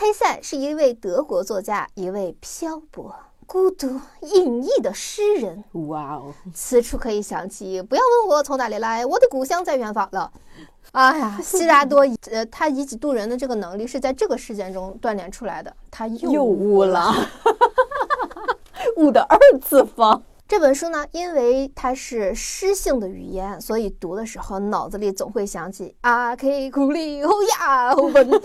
黑塞是一位德国作家，一位漂泊、孤独、隐逸的诗人。哇哦，此处可以想起，不要问我从哪里来，我的故乡在远方了。哎呀，悉达多，呃，他以己度人的这个能力是在这个事件中锻炼出来的。他又悟了，悟的二次方。这本书呢，因为它是诗性的语言，所以读的时候脑子里总会想起阿 K 库里欧亚欧文。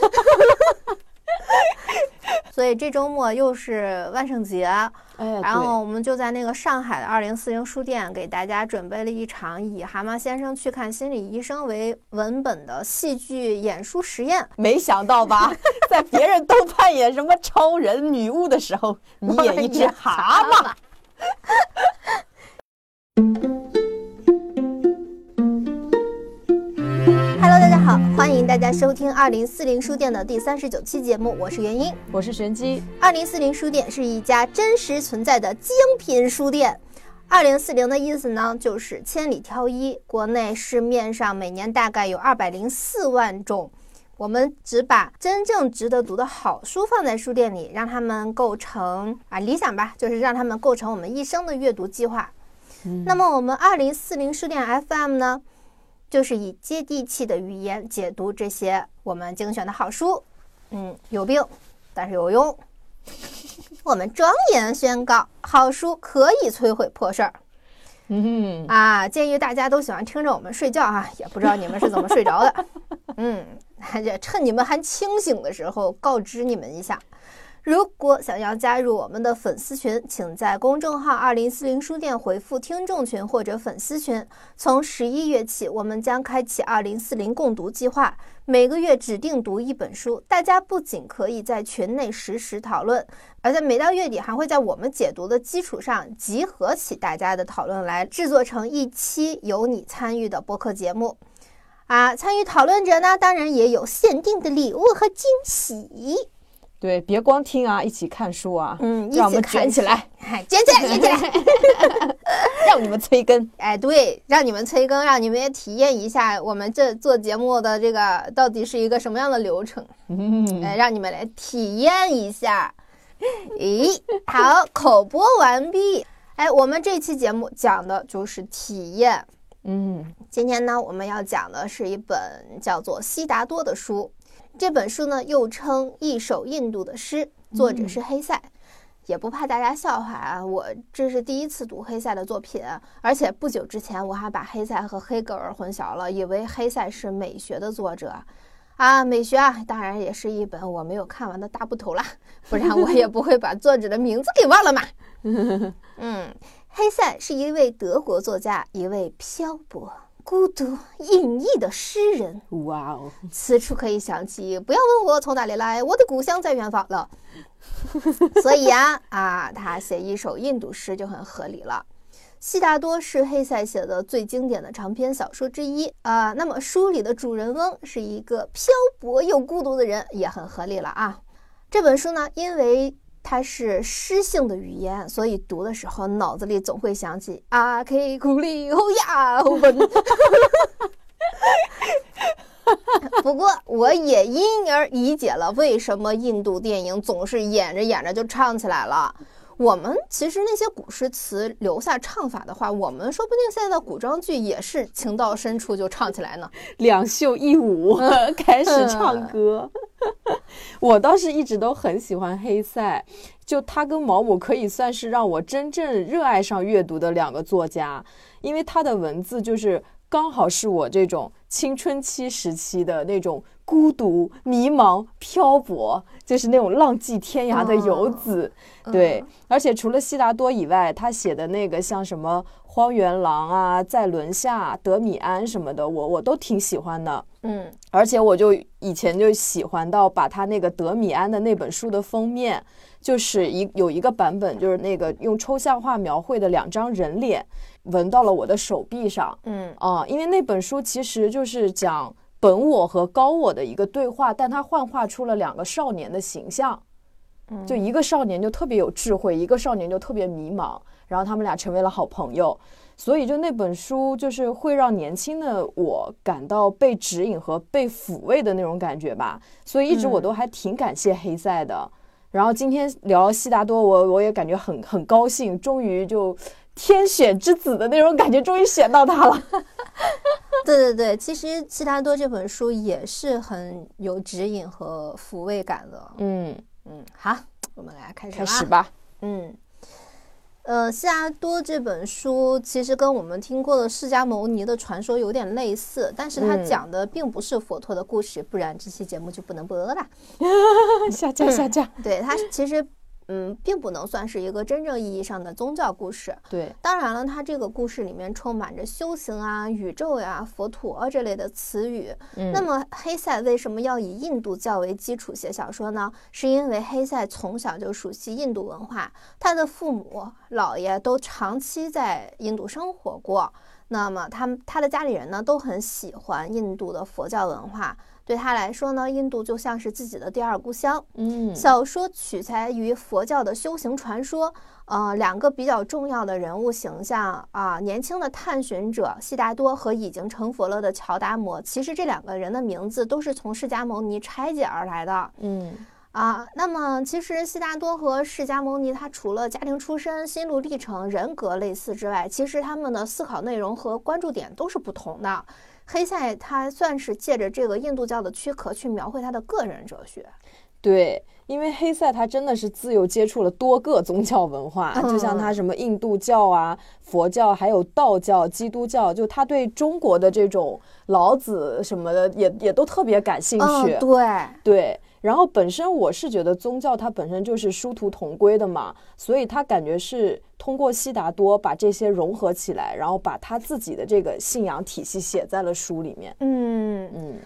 所以这周末又是万圣节，哎，然后我们就在那个上海的二零四零书店给大家准备了一场以《蛤蟆先生去看心理医生》为文本的戏剧演出实验。没想到吧，在别人都扮演什么超人、女巫的时候，你演一只蛤蟆。好，欢迎大家收听二零四零书店的第三十九期节目，我是元英，我是玄机。二零四零书店是一家真实存在的精品书店。二零四零的意思呢，就是千里挑一。国内市面上每年大概有二百零四万种，我们只把真正值得读的好书放在书店里，让他们构成啊理想吧，就是让他们构成我们一生的阅读计划。那么我们二零四零书店 FM 呢？就是以接地气的语言解读这些我们精选的好书，嗯，有病，但是有用。我们庄严宣告，好书可以摧毁破事儿。嗯啊，鉴于大家都喜欢听着我们睡觉啊，也不知道你们是怎么睡着的。嗯，就趁你们还清醒的时候，告知你们一下。如果想要加入我们的粉丝群，请在公众号“二零四零书店”回复“听众群”或者“粉丝群”。从十一月起，我们将开启“二零四零共读计划”，每个月指定读一本书。大家不仅可以在群内实时讨论，而且每到月底还会在我们解读的基础上，集合起大家的讨论来制作成一期由你参与的播客节目。啊，参与讨论者呢，当然也有限定的礼物和惊喜。对，别光听啊，一起看书啊，嗯，让我们卷起来，卷起来，卷起来，让你们催更。哎，对，让你们催更，让你们也体验一下我们这做节目的这个到底是一个什么样的流程。嗯，哎，让你们来体验一下。咦，好，口播完毕。哎，我们这期节目讲的就是体验。嗯，今天呢，我们要讲的是一本叫做《悉达多》的书。这本书呢，又称《一首印度的诗》，作者是黑塞。也不怕大家笑话啊，我这是第一次读黑塞的作品，而且不久之前我还把黑塞和黑格尔混淆了，以为黑塞是美学的作者啊。美学啊，当然也是一本我没有看完的大部头啦，不然我也不会把作者的名字给忘了嘛。嗯，黑塞是一位德国作家，一位漂泊。孤独隐逸的诗人，哇哦！此处可以想起，不要问我从哪里来，我的故乡在远方了。所以啊，啊，他写一首印度诗就很合理了。悉达多是黑塞写的最经典的长篇小说之一啊。那么书里的主人翁是一个漂泊又孤独的人，也很合理了啊。这本书呢，因为它是诗性的语言，所以读的时候脑子里总会想起啊 K 库里欧亚欧文。不过我也因而理解了为什么印度电影总是演着演着就唱起来了。我们其实那些古诗词留下唱法的话，我们说不定现在的古装剧也是情到深处就唱起来呢。两袖一舞开始唱歌。我倒是一直都很喜欢黑塞，就他跟毛姆可以算是让我真正热爱上阅读的两个作家，因为他的文字就是刚好是我这种青春期时期的那种孤独、迷茫、漂泊，就是那种浪迹天涯的游子。对，而且除了悉达多以外，他写的那个像什么。荒原狼啊，在轮下，德米安什么的，我我都挺喜欢的。嗯，而且我就以前就喜欢到把他那个德米安的那本书的封面，就是一有一个版本，就是那个用抽象画描绘的两张人脸，纹到了我的手臂上。嗯啊，因为那本书其实就是讲本我和高我的一个对话，但它幻化出了两个少年的形象。就一个少年就特别有智慧，一个少年就特别迷茫，然后他们俩成为了好朋友。所以就那本书就是会让年轻的我感到被指引和被抚慰的那种感觉吧。所以一直我都还挺感谢黑塞的。然后今天聊悉达多，我我也感觉很很高兴，终于就天选之子的那种感觉，终于选到他了。对对对，其实悉达多这本书也是很有指引和抚慰感的。嗯嗯，好，我们来开始开始吧。嗯。呃，悉达多这本书其实跟我们听过的释迦牟尼的传说有点类似，但是它讲的并不是佛陀的故事，不然这期节目就不能播了。下架下架。对，它其实。嗯，并不能算是一个真正意义上的宗教故事。对，当然了，它这个故事里面充满着修行啊、宇宙呀、佛陀这类的词语。嗯，那么黑塞为什么要以印度教为基础写小说呢？是因为黑塞从小就熟悉印度文化，他的父母、姥爷都长期在印度生活过。那么他们他的家里人呢，都很喜欢印度的佛教文化。对他来说呢，印度就像是自己的第二故乡。嗯，小说取材于佛教的修行传说。呃，两个比较重要的人物形象啊，年轻的探寻者悉达多和已经成佛了的乔达摩，其实这两个人的名字都是从释迦牟尼拆解而来的。嗯。啊，那么其实悉达多和释迦牟尼，他除了家庭出身、心路历程、人格类似之外，其实他们的思考内容和关注点都是不同的。黑塞他算是借着这个印度教的躯壳去描绘他的个人哲学。对，因为黑塞他真的是自由接触了多个宗教文化，就像他什么印度教啊、佛教，还有道教、基督教，就他对中国的这种老子什么的也也都特别感兴趣。对对。然后本身我是觉得宗教它本身就是殊途同归的嘛，所以他感觉是通过悉达多把这些融合起来，然后把他自己的这个信仰体系写在了书里面。嗯嗯，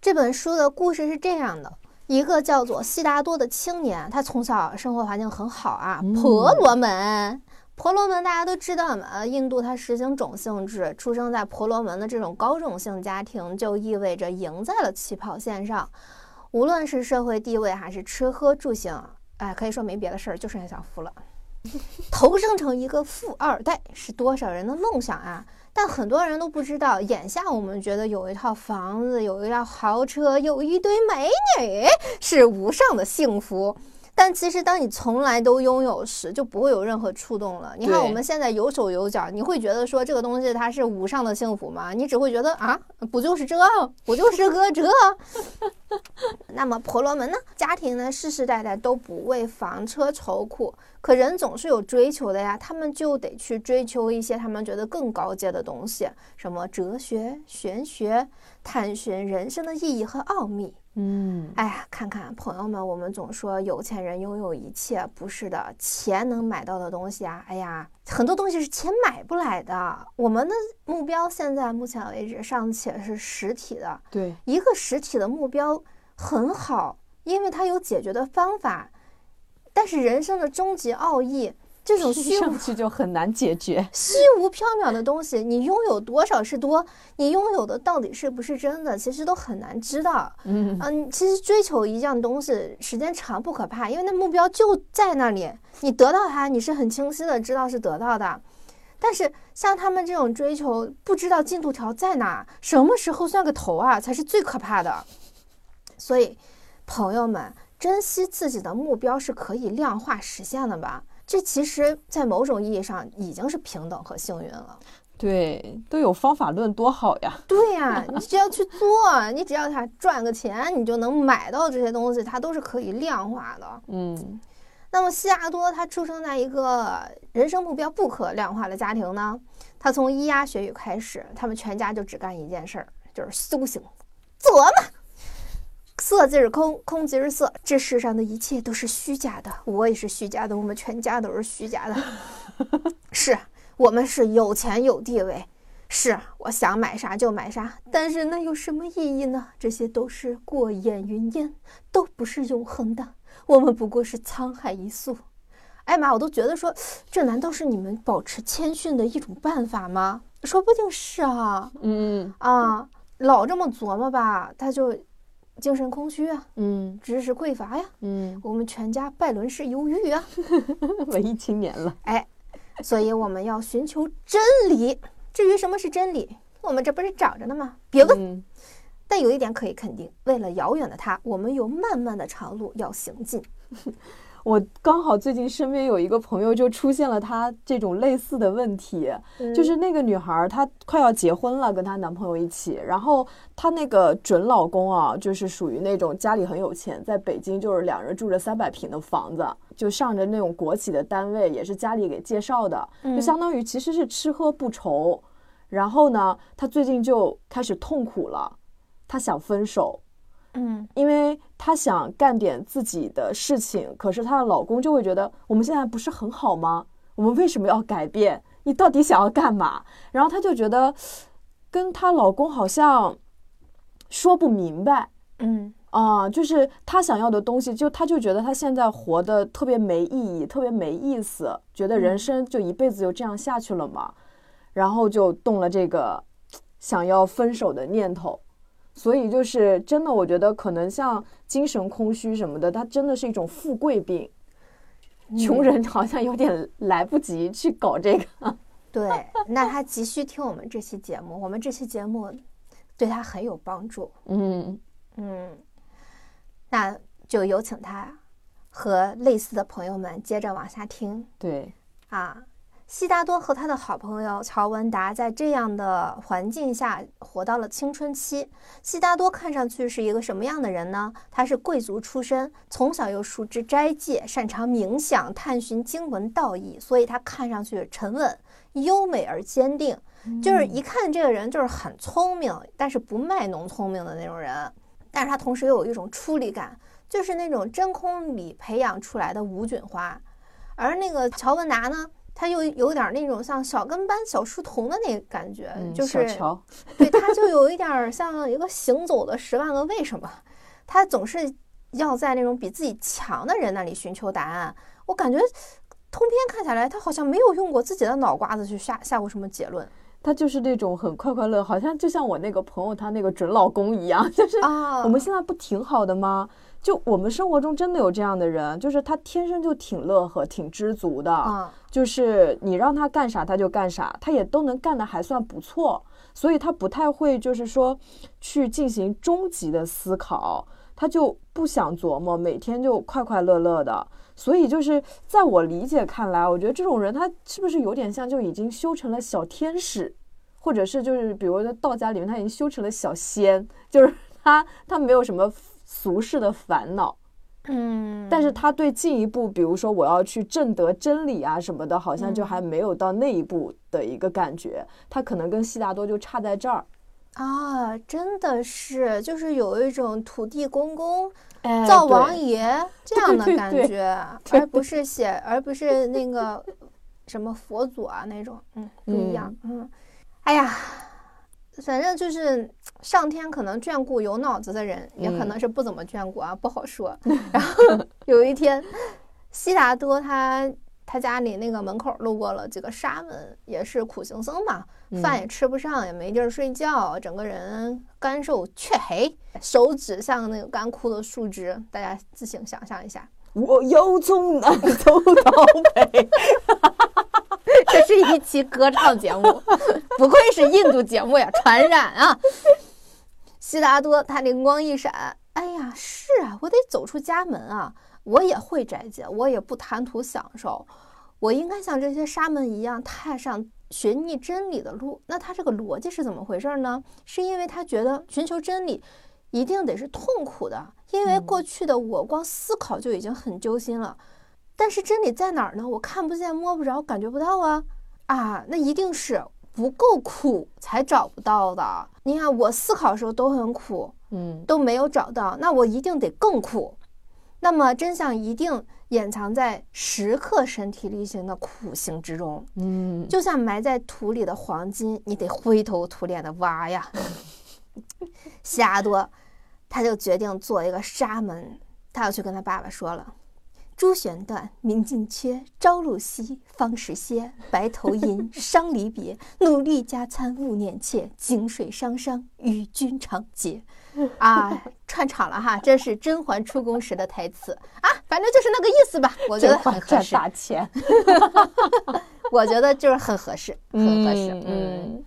这本书的故事是这样的：一个叫做悉达多的青年，他从小生活环境很好啊，婆罗门。婆罗门大家都知道嘛，印度它实行种姓制，出生在婆罗门的这种高种姓家庭，就意味着赢在了起跑线上。无论是社会地位还是吃喝住行，哎，可以说没别的事儿，就剩下享福了。投生成一个富二代是多少人的梦想啊？但很多人都不知道，眼下我们觉得有一套房子、有一辆豪车、有一堆美女是无上的幸福。但其实，当你从来都拥有时，就不会有任何触动了。你看我们现在有手有脚，你会觉得说这个东西它是无上的幸福吗？你只会觉得啊，不就是这，不就是个这。那么婆罗门呢？家庭呢，世世代代都不为房车愁苦。可人总是有追求的呀，他们就得去追求一些他们觉得更高阶的东西，什么哲学、玄学，探寻人生的意义和奥秘。嗯，哎呀，看看朋友们，我们总说有钱人拥有一切，不是的，钱能买到的东西啊，哎呀，很多东西是钱买不来的。我们的目标现在目前为止尚且是实体的，对，一个实体的目标很好，因为它有解决的方法，但是人生的终极奥义。这种虚无去就很难解决，虚无缥缈的东西，你拥有多少是多，你拥有的到底是不是真的，其实都很难知道。嗯嗯，其实追求一样东西，时间长不可怕，因为那目标就在那里，你得到它，你是很清晰的知道是得到的。但是像他们这种追求，不知道进度条在哪，什么时候算个头啊，才是最可怕的。所以，朋友们，珍惜自己的目标是可以量化实现的吧。这其实，在某种意义上已经是平等和幸运了。对，都有方法论，多好呀！对呀，你只要去做，你只要他赚个钱，你就能买到这些东西，它都是可以量化的。嗯，那么西亚多他出生在一个人生目标不可量化的家庭呢？他从咿呀学语开始，他们全家就只干一件事儿，就是修行、琢磨。色即是空，空即是色，这世上的一切都是虚假的，我也是虚假的，我们全家都是虚假的。是我们是有钱有地位，是我想买啥就买啥，但是那有什么意义呢？这些都是过眼云烟，都不是永恒的。我们不过是沧海一粟。哎妈，我都觉得说，这难道是你们保持谦逊的一种办法吗？说不定是啊。嗯啊，老这么琢磨吧，他就。精神空虚啊，嗯知识匮乏呀，嗯，我们全家拜伦式忧郁啊，文艺青年了。哎，所以我们要寻求真理。至于什么是真理，我们这不是找着呢吗？别问。嗯但有一点可以肯定，为了遥远的他，我们有漫漫的长路要行进。我刚好最近身边有一个朋友就出现了她这种类似的问题，就是那个女孩儿她快要结婚了，跟她男朋友一起，然后她那个准老公啊，就是属于那种家里很有钱，在北京就是两人住着三百平的房子，就上着那种国企的单位，也是家里给介绍的，就相当于其实是吃喝不愁。然后呢，她最近就开始痛苦了，她想分手，嗯因为她想干点自己的事情，可是她的老公就会觉得我们现在不是很好吗？我们为什么要改变？你到底想要干嘛？然后她就觉得跟她老公好像说不明白嗯啊、就是她想要的东西，就她就觉得她现在活得特别没意义，特别没意思，觉得人生就一辈子就这样下去了嘛，然后就动了这个想要分手的念头。所以就是真的，我觉得可能像精神空虚什么的，它真的是一种富贵病。穷人好像有点来不及去搞这个。对，那他急需听我们这期节目，我们这期节目对他很有帮助。嗯嗯，那就有请他和类似的朋友们接着往下听对，啊。悉达多和他的好朋友乔文达在这样的环境下活到了青春期。悉达多看上去是一个什么样的人呢？他是贵族出身，从小又熟知斋戒，擅长冥想、探寻经文道义，所以他看上去沉稳、优美而坚定。就是一看这个人就是很聪明，但是不卖弄聪明的那种人。但是他同时又有一种出离感，就是那种真空里培养出来的无菌花。而那个乔文达呢，他又有点那种像小跟班、小书童的那个感觉，嗯，就是对他就有一点儿像一个行走的十万个为什么，他总是要在那种比自己强的人那里寻求答案。我感觉通篇看下来，他好像没有用过自己的脑瓜子去下下过什么结论他就是那种很快快乐，好像就像我那个朋友他那个准老公一样，就是啊。我们现在不挺好的吗？就我们生活中真的有这样的人，就是他天生就挺乐呵、挺知足的，啊，就是你让他干啥他就干啥，他也都能干得还算不错，所以他不太会就是说去进行终极的思考，他就不想琢磨，每天就快快乐乐的。所以就是在我理解看来，我觉得这种人他是不是有点像就已经修成了小天使，或者是就是比如说道家里面他已经修成了小仙，就是他他没有什么俗世的烦恼。嗯，但是他对进一步，比如说我要去证得真理啊什么的，好像就还没有到那一步的一个感觉。他可能跟悉达多就差在这儿。啊，真的是，就是有一种土地公公、哎灶王爷这样的对对感觉，对而不是写，而不是那个什么佛祖啊那种，嗯，不一样，嗯，哎呀，反正就是上天可能眷顾有脑子的人，也可嗯能是不怎么眷顾啊，不好说。然后有一天，悉达多他他家里那个门口路过了几个沙门，也是苦行僧嘛，饭也吃不上，也没地儿睡觉，整个人干瘦却黑，手指像那个干枯的树枝，大家自行想象一下。我要从南走到北。这是一期歌唱节目，不愧是印度节目呀，传染啊！悉达多他灵光一闪，哎呀，是啊，我得走出家门啊！我也会斋戒，我也不贪图享受，我应该像这些沙门一样踏上寻觅真理的路。那他这个逻辑是怎么回事呢？是因为他觉得寻求真理一定得是痛苦的，因为过去的我光思考就已经很揪心了。但是真理在哪儿呢？我看不见、摸不着、感觉不到啊！啊，那一定是不够苦才找不到的。你看，我思考的时候都很苦，嗯都没有找到，那我一定得更苦。那么真相一定掩藏在时刻身体力行的苦行之中，嗯，就像埋在土里的黄金，你得灰头土脸的挖呀。悉达多，他就决定做一个沙门，他要去跟他爸爸说了。朱弦断，明镜缺，朝露晞，方时歇。白头吟，伤离别。努力加餐，勿念妾。井水汤汤，与君长结。啊，串场了哈，这是甄嬛出宫时的台词啊，反正就是那个意思吧，我觉得很合赚适，大钱。我觉得就是很合适，很合适，嗯嗯，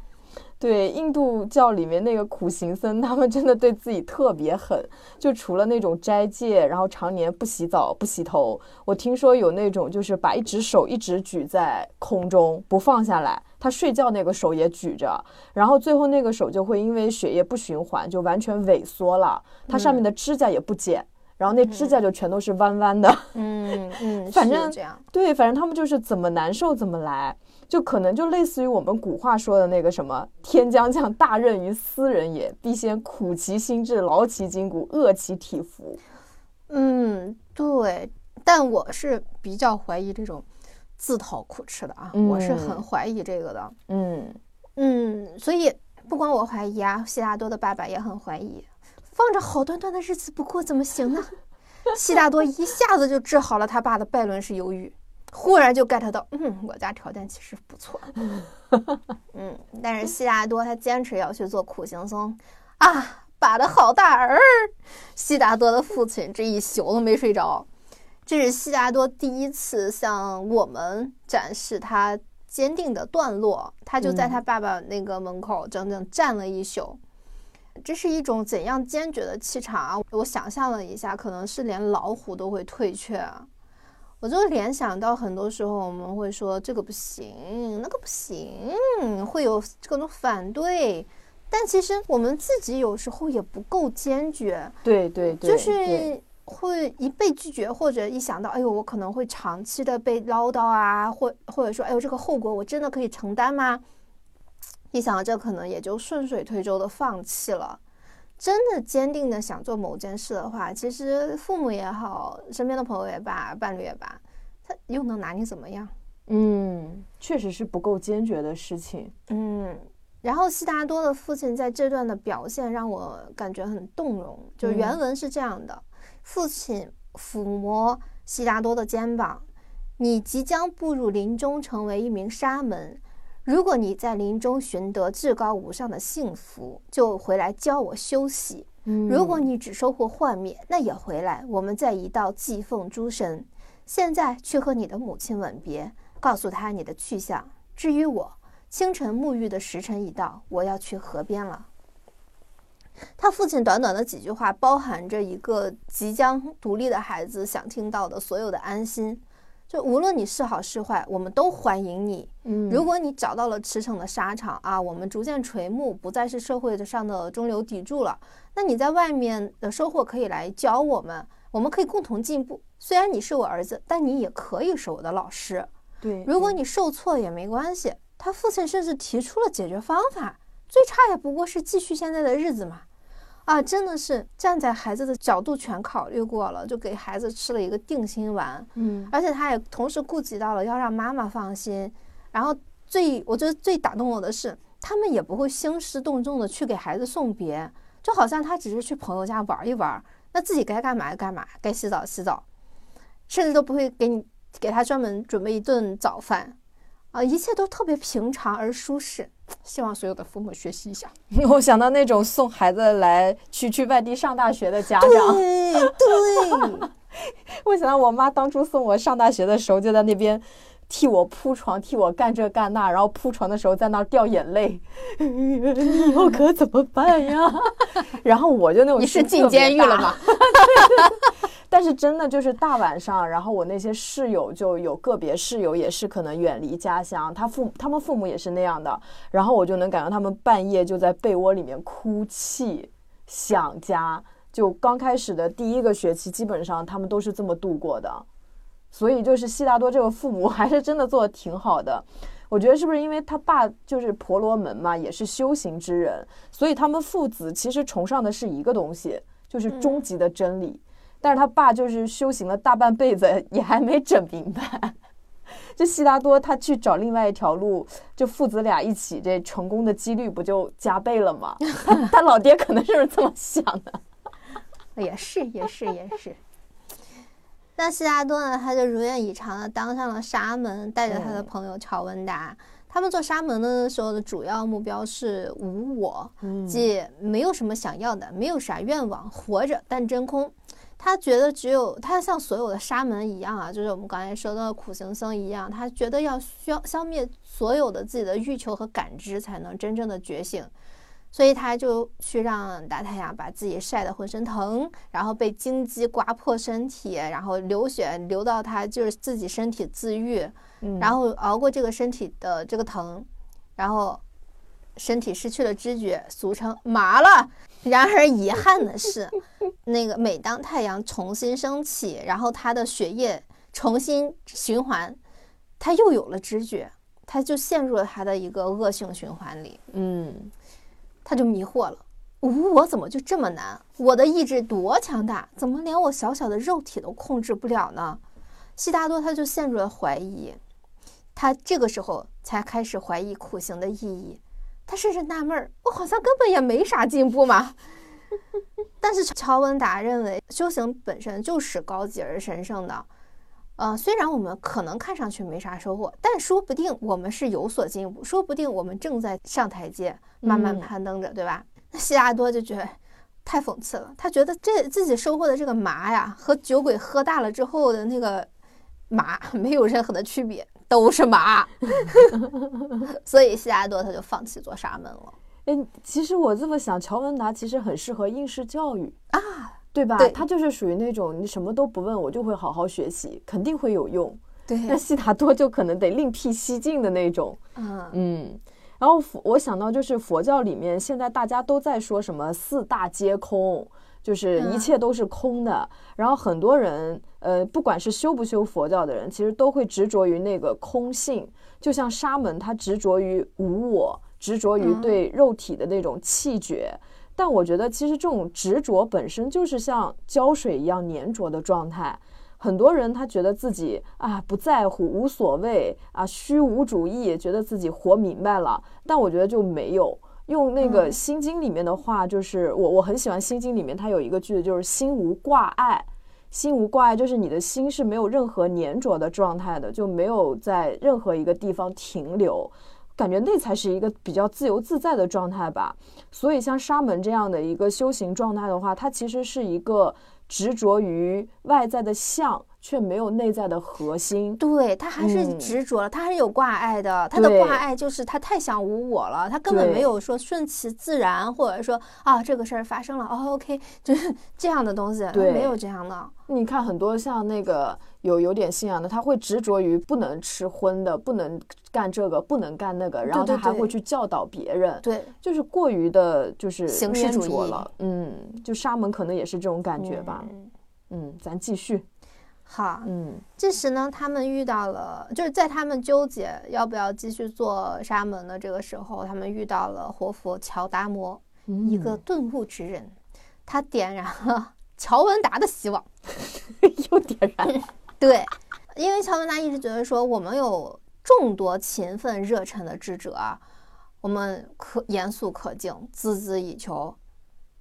对，印度教里面那个苦行僧，他们真的对自己特别狠，就除了那种斋戒，然后常年不洗澡、不洗头。我听说有那种就是把一只手一直举在空中不放下来，他睡觉那个手也举着，然后最后那个手就会因为血液不循环就完全萎缩了，它上面的指甲也不剪。然后那指甲就全都是弯弯的，嗯嗯，反正这样，对，反正他们就是怎么难受怎么来，就可能就类似于我们古话说的那个什么“天将降大任于斯人也，必先苦其心志，劳其筋骨，饿其体肤嗯，对，但我是比较怀疑这种自讨苦吃的啊，我是很嗯怀疑这个的。”。嗯，嗯，所以不光我怀疑啊，悉达多的爸爸也很怀疑，放着好端端的日子不过怎么行呢？悉达多一下子就治好了他爸的拜伦式忧郁，忽然就 get 到，嗯，我家条件其实不错，嗯，但是悉达多他坚持要去做苦行僧啊，把的好大儿，悉达多的父亲这一宿都没睡着。这是悉达多第一次向我们展示他坚定的段落，他就在他爸爸那个门口整整站了一宿。这是一种怎样坚决的气场啊！我想象了一下，可能是连老虎都会退却啊。我就联想到，很多时候我们会说这个不行，那个不行，会有各种反对。但其实我们自己有时候也不够坚决，对对对，就是会一被拒绝，或者一想到，哎呦，我可能会长期的被唠叨啊，或或者说，哎呦，这个后果我真的可以承担吗？一想到这，可能也就顺水推舟的放弃了。真的坚定的想做某件事的话，其实父母也好，身边的朋友也罢，伴侣也罢，他又能拿你怎么样？嗯，确实是不够坚决的事情。嗯，然后悉达多的父亲在这段的表现让我感觉很动容。就原文是这样的：父亲抚摸悉达多的肩膀，你即将步入林中，成为一名沙门。如果你在林中寻得至高无上的幸福，就回来教我修习；嗯如果你只收获幻灭，那也回来，我们再一道祭奉诸神。现在去和你的母亲吻别，告诉她你的去向。至于我，清晨沐浴的时辰已到，我要去河边了。他父亲短短的几句话，包含着一个即将独立的孩子想听到的所有的安心。就无论你是好是坏，我们都欢迎你。嗯，如果你找到了驰骋的沙场啊，我们逐渐垂暮，不再是社会上的中流砥柱了，那你在外面的收获可以来教我们，我们可以共同进步。虽然你是我儿子，但你也可以是我的老师。对，如果你受挫也没关系，他父亲甚至提出了解决方法，最差也不过是继续现在的日子嘛。啊，真的是站在孩子的角度全考虑过了，就给孩子吃了一个定心丸。嗯而且他也同时顾及到了要让妈妈放心。然后最我觉得最打动我的是，他们也不会兴师动众的去给孩子送别，就好像他只是去朋友家玩一玩，那自己该干嘛干嘛，该洗澡洗澡，甚至都不会给你给他专门准备一顿早饭，啊，一切都特别平常而舒适。希望所有的父母学习一下。我想到那种送孩子来去去外地上大学的家长，对对，我想到我妈当初送我上大学的时候，就在那边替我铺床，替我干这干那，然后铺床的时候在那儿掉眼泪，你以后可怎么办呀？然后我就那种你是进监狱了吗？但是真的就是大晚上，然后我那些室友就有个别室友也是可能远离家乡，他父他们父母也是那样的，然后我就能感觉他们半夜就在被窝里面哭泣，想家。就刚开始的第一个学期，基本上他们都是这么度过的，所以就是悉达多这个父母 还是真的做的挺好的。我觉得是不是因为他爸就是婆罗门嘛，也是修行之人，所以他们父子其实崇尚的是一个东西，就是终极的真理。但是他爸就是修行了大半辈子，也还没整明白。这悉达多他去找另外一条路，这父子俩一起，这成功的几率不就加倍了吗？他他老爹可能是这么想的。也是，也是，也是。那悉达多呢？他就如愿以偿的当上了沙门，带着他的朋友乔文达，他们做沙门的时候的主要目标是无我，嗯即没有什么想要的，没有啥愿望，活着但真空。他觉得只有他像所有的沙门一样啊，就是我们刚才说到的苦行僧一样，他觉得要消消灭所有的自己的欲求和感知，才能真正的觉醒。所以他就去让大太阳把自己晒得浑身疼，然后被荆棘刮破身体，然后流血流到他就是自己身体自愈，嗯然后熬过这个身体的这个疼，然后身体失去了知觉，俗称麻了。然而遗憾的是，那个每当太阳重新升起，然后他的血液重新循环，他又有了知觉，他就陷入了他的一个恶性循环里。嗯他就迷惑了。无我怎么就这么难？我的意志多强大，怎么连我小小的肉体都控制不了呢？悉达多他就陷入了怀疑，他这个时候才开始怀疑苦行的意义。他甚至纳闷儿，我好像根本也没啥进步嘛。但是乔文达认为，修行本身就是高级而神圣的。呃，虽然我们可能看上去没啥收获，但说不定我们是有所进步，说不定我们正在上台阶，慢慢嗯攀登着，对吧？那悉达多就觉得太讽刺了，他觉得这自己收获的这个麻呀，和酒鬼喝大了之后的那个麻 没有任何的区别，都是麻。所以悉达多他就放弃做沙门了。哎，其实我这么想，乔文达其实很适合应试教育啊，对吧？对他就是属于那种你什么都不问，我就会好好学习，肯定会有用。对那悉达多就可能得另辟蹊径的那种。嗯嗯，然后佛我想到就是佛教里面现在大家都在说什么四大皆空，就是一嗯切都是空的。然后很多人呃，不管是修不修佛教的人，其实都会执着于那个空性。就像沙门，他执着于无我，执着于嗯对肉体的那种气绝。但我觉得其实这种执着本身就是像胶水一样粘着的状态。很多人他觉得自己啊不在乎、无所谓啊虚无主义，觉得自己活明白了。但我觉得就没有用那个《嗯心经》里面的话，就是我我很喜欢《心经》里面它有一个句子，就是“心无挂碍”。心无挂碍就是你的心是没有任何粘着的状态的，就没有在任何一个地方停留。感觉那才是一个比较自由自在的状态吧。所以像沙门这样的一个修行状态的话，它其实是一个执着于外在的相，却没有内在的核心。对他还是嗯执着了，他还是有挂碍的。他的挂碍就是他太想无我了，他根本没有说顺其自然，或者说啊这个事儿发生了，哦 OK，就是这样的东西，对没有这样的。你看很多像那个有有点信仰的，他会执着于不能吃荤的，不能干这个，不能干那个，然后他还会去教导别人。对，就是过于的，就是形式主义了，嗯，就沙门可能也是这种感觉吧，嗯。嗯，咱继续，好，嗯。这时呢，他们遇到了，就是在他们纠结要不要继续做沙门的这个时候，他们遇到了活佛乔达摩，一个顿悟之人，他点燃了 乔文达的希望。又点燃了，对，因为乔文达一直觉得说，我们有众多勤奋热忱的智者啊，我们可严肃可敬，孜孜以求。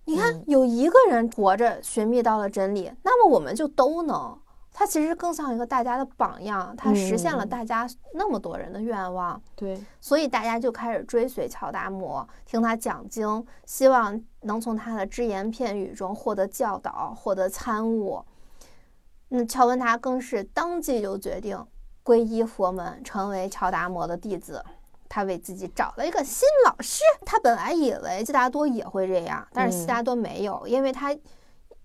你看嗯，有一个人活着寻觅到了真理，那么我们就都能。他其实更像一个大家的榜样，他实现了嗯大家那么多人的愿望，对，所以大家就开始追随乔达摩，听他讲经，希望能从他的只言片语中获得教导，获得参悟。嗯，乔文达更是当即就决定皈依佛门，成为乔达摩的弟子。他为自己找了一个新老师。他本来以为悉达多也会这样，但是悉嗯达多没有，因为他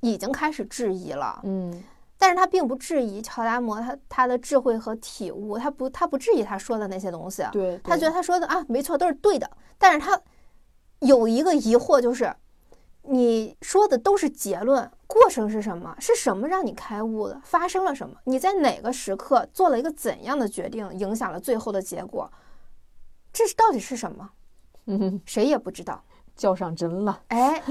已经开始质疑了。嗯但是他并不质疑乔达摩他他的智慧和体悟，他不他不质疑他说的那些东西。对，他觉得他说的啊，没错，都是对的。但是他有一个疑惑，就是你说的都是结论，过程是什么？是什么让你开悟的？发生了什么？你在哪个时刻做了一个怎样的决定，影响了最后的结果？这是到底是什么？嗯，谁也不知道。较上真了，哎，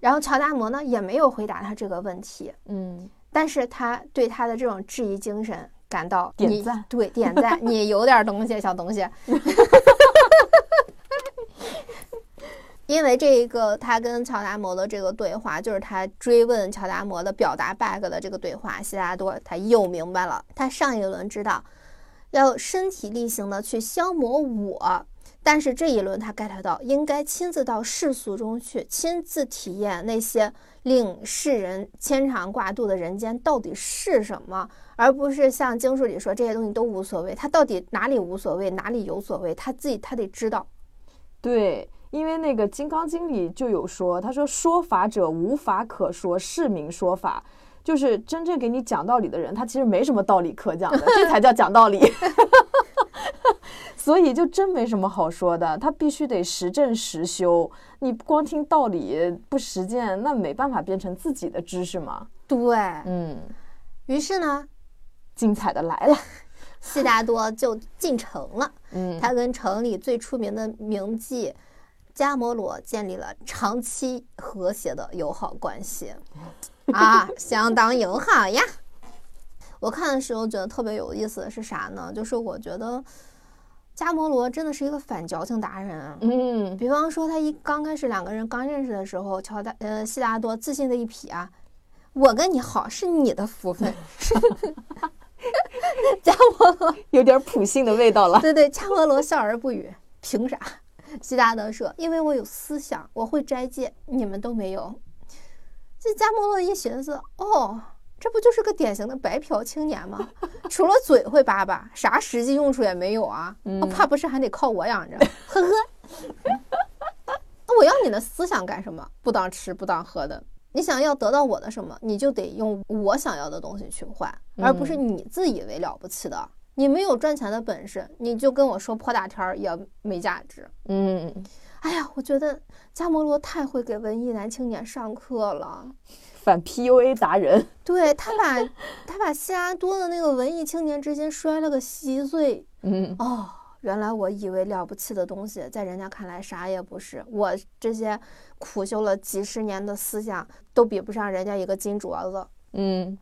然后乔达摩呢也没有回答他这个问题，嗯但是他对他的这种质疑精神感到点赞对，点赞，你有点东西，小东西。因为这一个，他跟乔达摩的这个对话，就是他追问乔达摩的表达 bug 的这个对话，悉达多他又明白了。他上一轮知道，要身体力行的去消磨我。但是这一轮他 get 到，应该亲自到世俗中去，亲自体验那些令世人牵肠挂肚的人间到底是什么，而不是像经书里说这些东西都无所谓。他到底哪里无所谓，哪里有所谓，他自己他得知道。对，因为那个《金刚经》里就有说，他说说法者无法可说，是名说法。就是真正给你讲道理的人，他其实没什么道理可讲的，这才叫讲道理。所以就真没什么好说的，他必须得实证实修。你光听道理不实践，那没办法变成自己的知识嘛。对，嗯，于是呢，精彩的来了，悉达多就进城了。嗯，他跟城里最出名的名妓迦摩罗建立了长期和谐的友好关系。啊，相当友好呀！我看的时候觉得特别有意思的是啥呢？就是我觉得迦摩罗真的是一个反矫情达人。嗯，比方说他一刚开始两个人刚认识的时候，乔达呃悉达多自信的一匹啊，我跟你好是你的福分。加摩罗有点普信的味道了。对对，加摩罗笑而不语，凭啥？悉达德说，因为我有思想，我会斋戒，你们都没有。这加莫洛一寻思，哦，这不就是个典型的白嫖青年吗？除了嘴会叭叭，啥实际用处也没有啊！我怕不是还得靠我养着？呵呵。那我要你的思想干什么？不当吃不当喝的。你想要得到我的什么，你就得用我想要的东西去换，而不是你自以为了不起的。你没有赚钱的本事，你就跟我说破大天儿也没价值。嗯。哎呀，我觉得加摩罗太会给文艺男青年上课了，反 PUA 达人。对他把，他把悉达多的那个文艺青年之心摔了个稀碎。嗯，哦，原来我以为了不起的东西，在人家看来啥也不是。我这些苦修了几十年的思想，都比不上人家一个金镯子。嗯，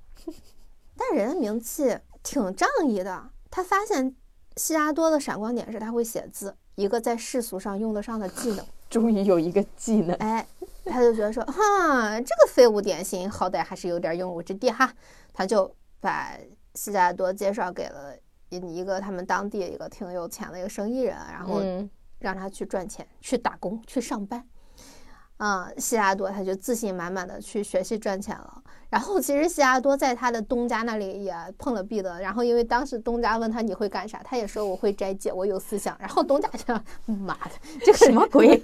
但人家名气挺仗义的。他发现悉达多的闪光点是他会写字。一个在世俗上用得上的技能，终于有一个技能，哎，他就觉得说，哈，这个废物点心好歹还是有点用武之地哈，他就把悉达多介绍给了一一个他们当地一个挺有钱的一个生意人，然后让他去赚钱，去打工，去上班。啊，悉达多他就自信满满的去学习赚钱了。然后其实悉达多在他的东家那里也碰了壁的。然后因为当时东家问他你会干啥，他也说我会斋戒，我有思想。然后东家就妈的，这什么鬼？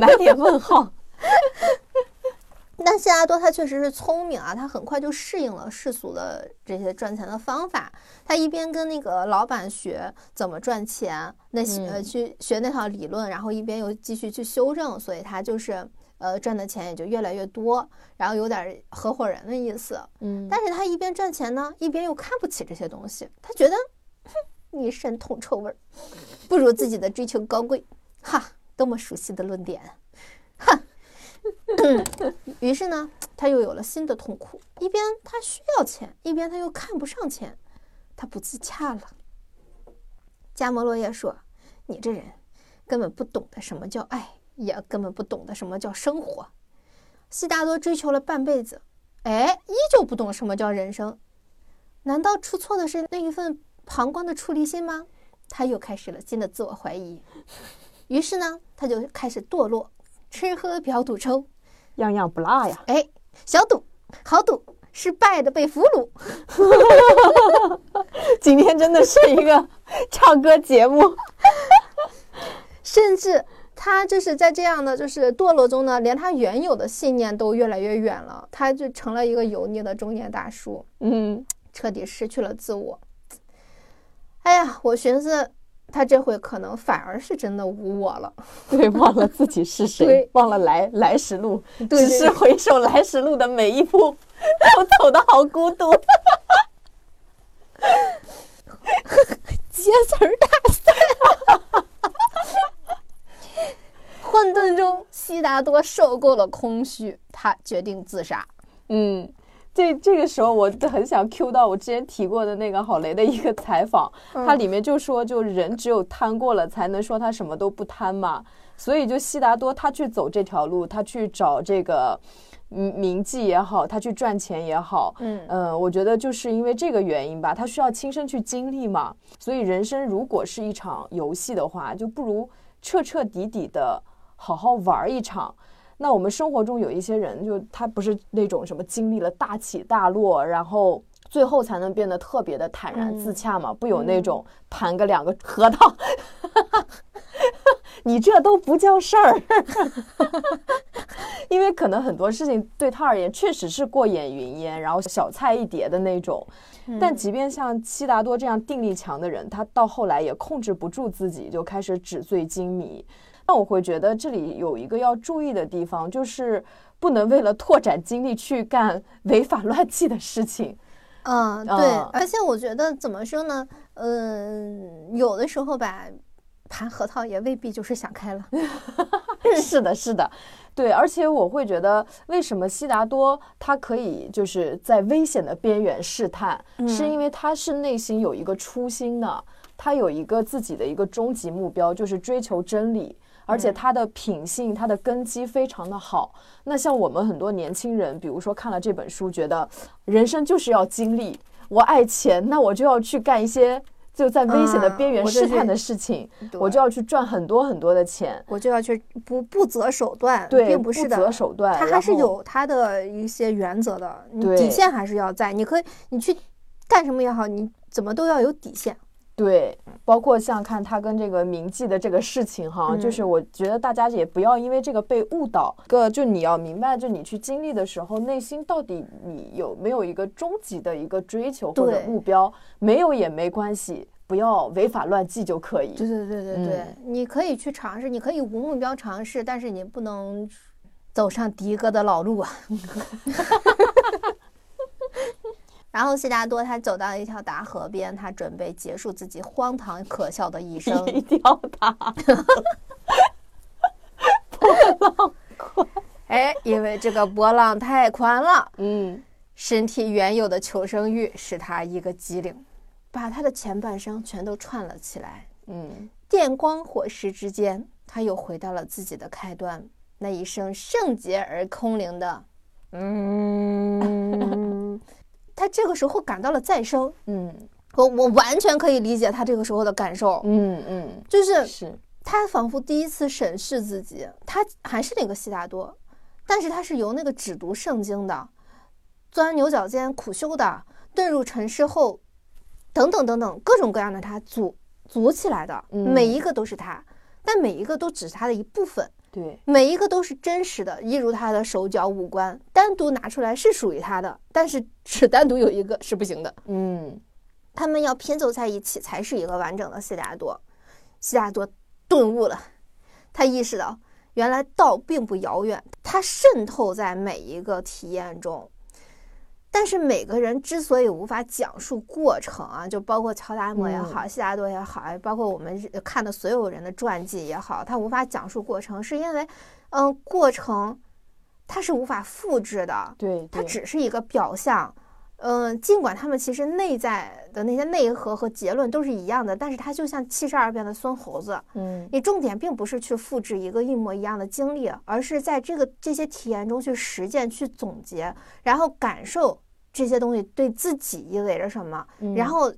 满脸问号。但悉达多他确实是聪明啊，他很快就适应了世俗的这些赚钱的方法。他一边跟那个老板学怎么赚钱，那呃去学那套理论，然后一边又继续去修正，所以他就是。呃，赚的钱也就越来越多，然后有点合伙人的意思。嗯，但是他一边赚钱呢，一边又看不起这些东西。他觉得，哼，一身铜臭味儿，不如自己的追求高贵。哈，多么熟悉的论点，哈。于是呢，他又有了新的痛苦：一边他需要钱，一边他又看不上钱，他不自洽了。加摩罗耶说：“你这人根本不懂得什么叫爱。”也根本不懂得什么叫生活。悉达多追求了半辈子，哎，依旧不懂什么叫人生。难道出错的是那一份旁观的出离心吗？他又开始了新的自我怀疑。于是呢，他就开始堕落，吃喝嫖赌抽，样样不落呀。哎，小赌好赌，失败的被俘虏。今天真的是一个唱歌节目，甚至。他就是在这样的就是堕落中呢，连他原有的信念都越来越远了，他就成了一个油腻的中年大叔，嗯，彻底失去了自我。哎呀，我寻思他这回可能反而是真的无我了，对，忘了自己是谁，忘了来来时路，只是回首来时路的每一步，都走的好孤独。接词儿大赛。混沌中，悉达多受够了空虚，他决定自杀。嗯，这这个时候我很想 Q 到我之前提过的那个郝雷的一个采访，他里面就说，就人只有贪过了，才能说他什么都不贪嘛。所以就悉达多他去走这条路，他去找这个名名记也好，他去赚钱也好，嗯呃，我觉得就是因为这个原因吧，他需要亲身去经历嘛。所以人生如果是一场游戏的话，就不如彻彻底底的好好玩一场。那我们生活中有一些人，就他不是那种什么经历了大起大落，然后最后才能变得特别的坦然自洽嘛？不有那种盘个两个核桃，你这都不叫事儿。因为可能很多事情对他而言确实是过眼云烟，然后小菜一碟的那种。但即便像悉达多这样定力强的人，他到后来也控制不住自己，就开始纸醉金迷。那我会觉得这里有一个要注意的地方，就是不能为了拓展精力去干违法乱纪的事情。嗯，对，而且我觉得怎么说呢？嗯，有的时候吧，盘核桃也未必就是想开了。是的，是的，对。而且我会觉得，为什么悉达多他可以就是在危险的边缘试探，是因为他是内心有一个初心的，他有一个自己的一个终极目标，就是追求真理。而且他的品性，他的根基非常的好。那像我们很多年轻人，比如说看了这本书，觉得人生就是要经历，我爱钱，那我就要去干一些就在危险的边缘试探的事情，我就要去赚很多很多的钱，我就要去不不择手段，对，并不是的，不择手段，他还是有他的一些原则的，底线还是要在。你可以，你去干什么也好，你怎么都要有底线。对，包括像看他跟这个铭记的这个事情哈，就是我觉得大家也不要因为这个被误导。个就你要明白，就你去经历的时候，内心到底你有没有一个终极的一个追求或者目标？没有也没关系，不要违法乱纪就可以。对对对对对，你可以去尝试，你可以无目标尝试，但是你不能走上迪哥的老路啊。然后悉达多他走到一条大河边，他准备结束自己荒唐可笑的一生。一条大波浪宽，哎，因为这个波浪太宽了，嗯，身体原有的求生欲使他一个机灵，把他的前半生全都串了起来。嗯，电光火石之间，他又回到了自己的开端，那一声圣洁而空灵的“嗯”。他这个时候感到了再生，嗯，我我完全可以理解他这个时候的感受，嗯嗯，就是是他仿佛第一次审视自己，他还是那个悉达多，但是他是由那个只读圣经的，钻牛角尖苦修的，遁入尘世后，等等等等各种各样的他组组起来的，每一个都是他，但每一个都只是他的一部分。对，每一个都是真实的，一如他的手脚五官，单独拿出来是属于他的，但是只单独有一个是不行的。嗯，他们要拼凑在一起才是一个完整的悉达多。悉达多顿悟了，他意识到原来道并不遥远，它渗透在每一个体验中。但是每个人之所以无法讲述过程啊，就包括乔达摩也好，悉达多也好，包括我们看的所有人的传记也好，他无法讲述过程，是因为，嗯，过程它是无法复制的，对，它只是一个表象，嗯，尽管他们其实内在的那些内核和结论都是一样的，但是它就像七十二变的孙猴子，嗯，你重点并不是去复制一个一模一样的经历，而是在这个这些体验中去实践、去总结，然后感受。这些东西对自己意味着什么，然后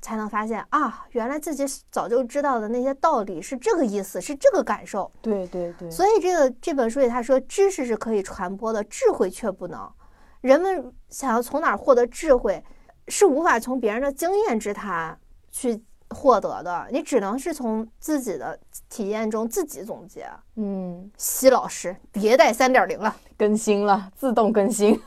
才能发现啊，原来自己早就知道的那些道理是这个意思，是这个感受。对对对。所以这个这本书里他说，知识是可以传播的，智慧却不能。人们想要从哪儿获得智慧，是无法从别人的经验之谈去。获得的，你只能是从自己的体验中自己总结。嗯，西老师迭代三点零了，更新了，自动更新，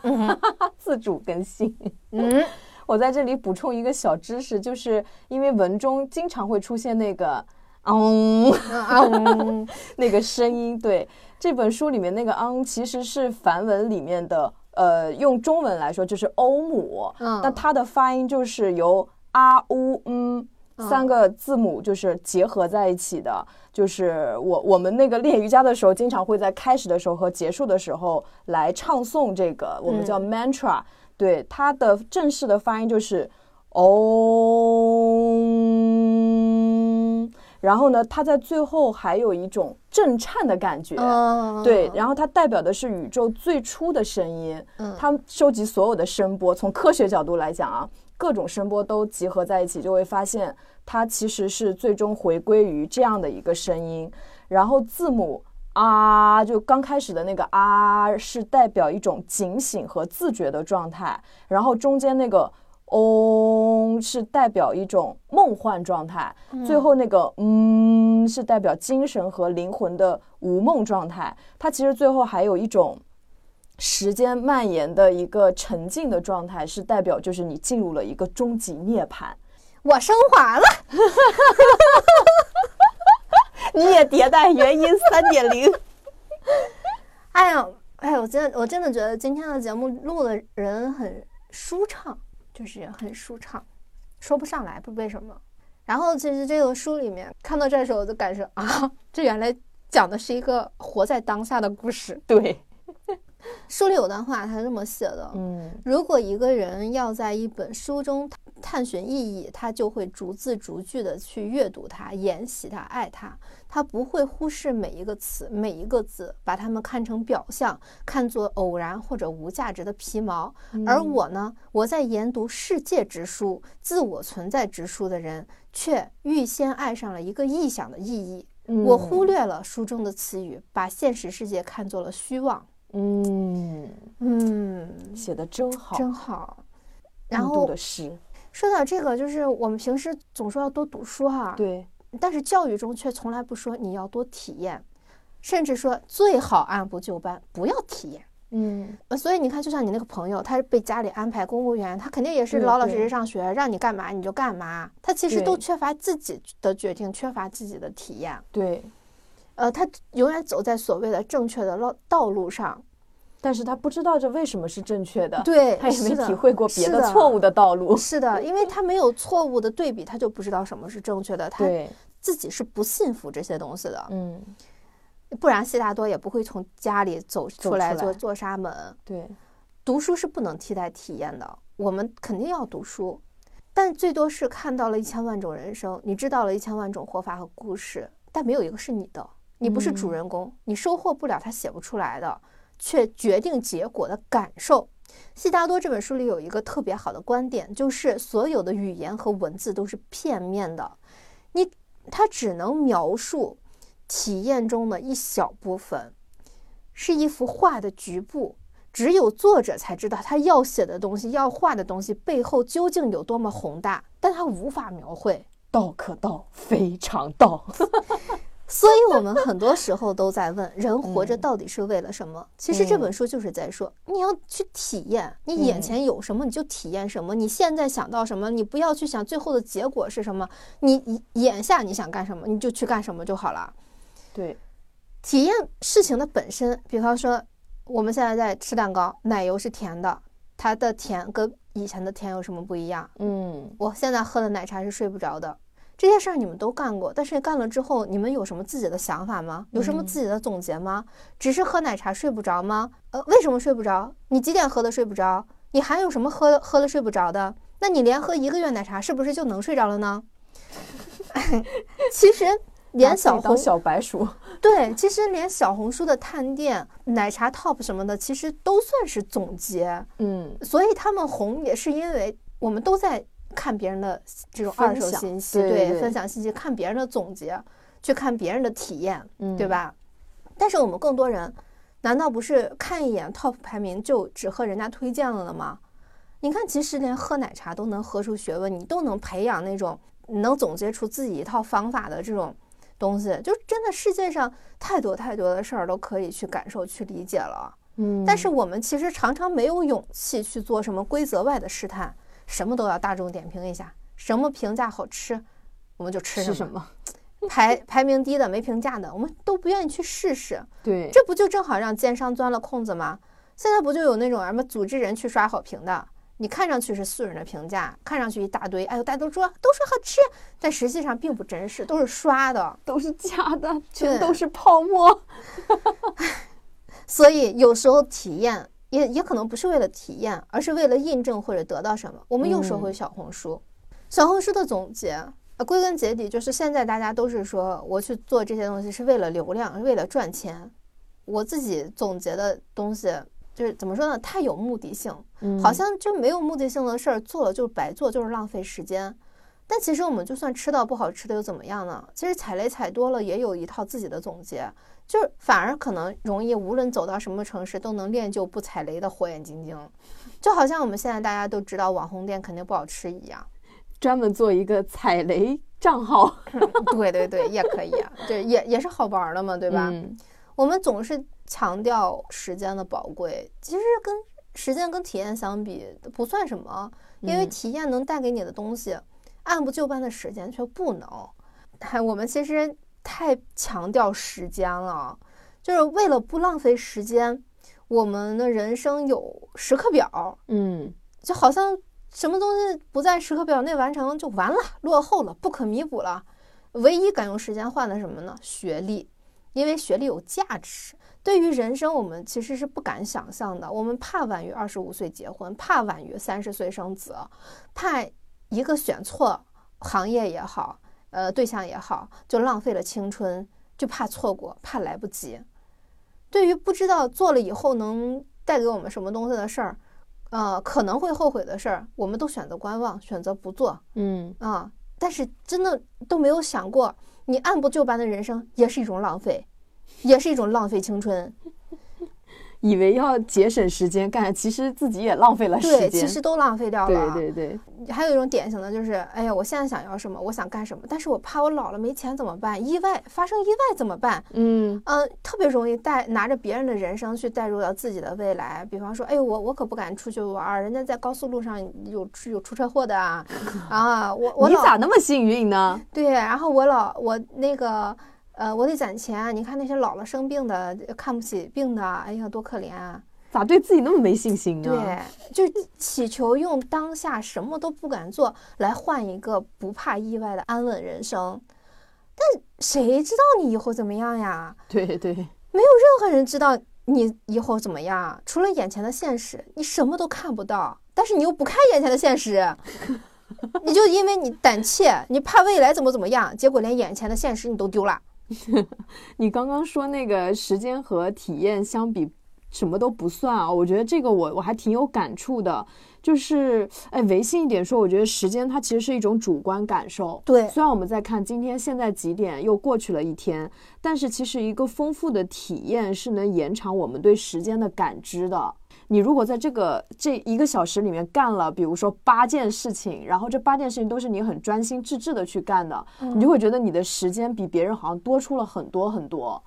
自主更新。嗯，我在这里补充一个小知识，就是因为文中经常会出现那个“嗯嗯” 那个声音。对，这本书里面那个“嗯”其实是梵文里面的，呃，用中文来说就是欧姆。嗯，那它的发音就是由啊呜嗯。三个字母就是结合在一起的，就是我我们那个练瑜伽的时候，经常会在开始的时候和结束的时候来唱诵这个，我们叫 mantra。对，它的正式的发音就是 om。然后呢，它在最后还有一种震颤的感觉。嗯，对，然后它代表的是宇宙最初的声音。嗯它收集所有的声波，从科学角度来讲啊，各种声波都集合在一起，就会发现它其实是最终回归于这样的一个声音。然后字母啊，就刚开始的那个啊，是代表一种警醒和自觉的状态，然后中间那个。嗡是代表一种梦幻状态，最后那个嗯是代表精神和灵魂的无梦状态。它其实最后还有一种时间蔓延的一个沉静的状态，是代表就是你进入了一个终极涅槃。我升华了，你也迭代元音三点零。哎呀，哎呀，我真的我真的觉得今天的节目录的人很舒畅，就是很舒畅，说不上来，不为什么。然后其实这个书里面看到这时候，我就感受啊，这原来讲的是一个活在当下的故事。对，书里有段话，他是这么写的：嗯如果一个人要在一本书中探寻意义，他就会逐字逐句的去阅读它、研习它、爱它。他不会忽视每一个词、每一个字，把它们看成表象，看作偶然或者无价值的皮毛。而我呢，我在研读世界之书、自我存在之书的人，却预先爱上了一个臆想的意义。我忽略了书中的词语，把现实世界看作了虚妄。嗯，嗯，写的真好，真好。然后的诗，说到这个，就是我们平时总说要多读书哈，对，但是教育中却从来不说你要多体验，甚至说最好按部就班，不要体验。嗯。呃，所以你看，就像你那个朋友，他是被家里安排公务员，他肯定也是老老实实上学，让你干嘛你就干嘛，他其实都缺乏自己的决定，缺乏自己的体验。对，呃，他永远走在所谓的正确的道道路上。但是他不知道这为什么是正确的，对，他也没体会过别的的错误的道路。是的，因为他没有错误的对比，他就不知道什么是正确的，他对，自己是不信服这些东西的。嗯，不然悉达多也不会从家里走出来做做沙门。对，读书是不能替代体验的，我们肯定要读书，但最多是看到了一千万种人生，你知道了一千万种活法和故事，但没有一个是你的，你不是主人公，你收获不了他写不出来的，却决定结果的感受。悉达多这本书里有一个特别好的观点，就是所有的语言和文字都是片面的，你它只能描述体验中的一小部分，是一幅画的局部。只有作者才知道他要写的东西、要画的东西背后究竟有多么宏大，但他无法描绘。道可道，非常道。所以，我们很多时候都在问：人活着嗯到底是为了什么？其实这本嗯书就是在说，你要去体验，你眼嗯前有什么你就体验什么，你现在想到什么，你不要去想最后的结果是什么，你眼下你想干什么，你就去干什么就好了。对，体验事情的本身，比方说我们现在在吃蛋糕，奶油是甜的，它的甜跟以前的甜有什么不一样？嗯，我现在喝的奶茶是睡不着的，这些事儿你们都干过，但是干了之后，你们有什么自己的想法吗？有什么自己的总结吗？只是喝奶茶睡不着吗？呃，为什么睡不着？你几点喝的睡不着？你还有什么喝喝了睡不着的？那你连喝一个月奶茶，是不是就能睡着了呢？其实连小红小白鼠，对，其实连小红书的探店、奶茶 top 什么的，其实都算是总结。嗯，所以他们红也是因为我们都在看别人的这种二手信息，对分享信息，看别人的总结，去看别人的体验，嗯对？吧？但是我们更多人，难道不是看一眼 top 排名就只喝人家推荐了的吗？你看，其实连喝奶茶都能喝出学问，你都能培养那种能总结出自己一套方法的这种东西，就真的世界上太多太多的事儿都可以去感受、去理解了。嗯，但是我们其实常常没有勇气去做什么规则外的试探，什么都要大众点评一下，什么评价好吃，我们就吃什么。什么？排排名低的、没评价的，我们都不愿意去试试。对，这不就正好让奸商钻了空子吗？现在不就有那种什么组织人去刷好评的？你看上去是素人的评价，看上去一大堆，哎呦，大家都说都说好吃，但实际上并不真实，都是刷的。都是假的，全都是泡沫。所以有时候体验也也可能不是为了体验，而是为了印证或者得到什么。我们又说回嗯小红书，小红书的总结，啊，归根结底就是现在大家都是说我去做这些东西是为了流量，为了赚钱。我自己总结的东西就是怎么说呢？太有目的性，嗯好像就没有目的性的事儿做了就是白做，就是浪费时间。但其实我们就算吃到不好吃的又怎么样呢？其实踩雷踩多了也有一套自己的总结，就是反而可能容易，无论走到什么城市都能练就不踩雷的火眼金睛。就好像我们现在大家都知道网红店肯定不好吃一样。专门做一个踩雷账号，对对对，也可以啊，对也也是好玩儿的嘛，对吧？嗯我们总是强调时间的宝贵，其实跟时间跟体验相比不算什么，因为嗯体验能带给你的东西，按部就班的时间却不能。哎，我们其实太强调时间了，就是为了不浪费时间，我们的人生有时刻表，嗯就好像什么东西不在时刻表内完成就完了，落后了，不可弥补了。唯一敢用时间换的什么呢？学历，因为学历有价值。对于人生，我们其实是不敢想象的。我们怕晚于二十五岁结婚，怕晚于三十岁生子，怕一个选错行业也好，呃，对象也好，就浪费了青春，就怕错过，怕来不及。对于不知道做了以后能带给我们什么东西的事儿，呃，可能会后悔的事儿，我们都选择观望，选择不做嗯，啊。但是真的都没有想过，你按部就班的人生也是一种浪费，也是一种浪费青春。以为要节省时间干，其实自己也浪费了时间对，其实都浪费掉了。对对对，还有一种典型的就是，哎呀，我现在想要什么，我想干什么，但是我怕我老了没钱怎么办？意外发生意外怎么办？嗯嗯，特别容易带拿着别人的人生去带入到自己的未来。比方说，哎，我我可不敢出去玩儿，人家在高速路上有出有出车祸的啊，啊，我我你咋那么幸运呢？对，然后我老我那个呃，我得攒钱。你看那些老了生病的，看不起病的，哎呀，多可怜啊！咋对自己那么没信心呢？对，就祈求用当下什么都不敢做来换一个不怕意外的安稳人生。但谁知道你以后怎么样呀？对对没有任何人知道你以后怎么样，除了眼前的现实，你什么都看不到。但是你又不看眼前的现实，你就因为你胆怯，你怕未来怎么怎么样，结果连眼前的现实你都丢了。你刚刚说那个时间和体验相比，什么都不算啊。我觉得这个我我还挺有感触的，就是哎，唯心一点说，我觉得时间它其实是一种主观感受。对虽然我们在看今天现在几点又过去了一天，但是其实一个丰富的体验是能延长我们对时间的感知的。你如果在这个这一个小时里面干了，比如说八件事情，然后这八件事情都是你很专心致志的去干的，你就会觉得你的时间比别人好像多出了很多很多。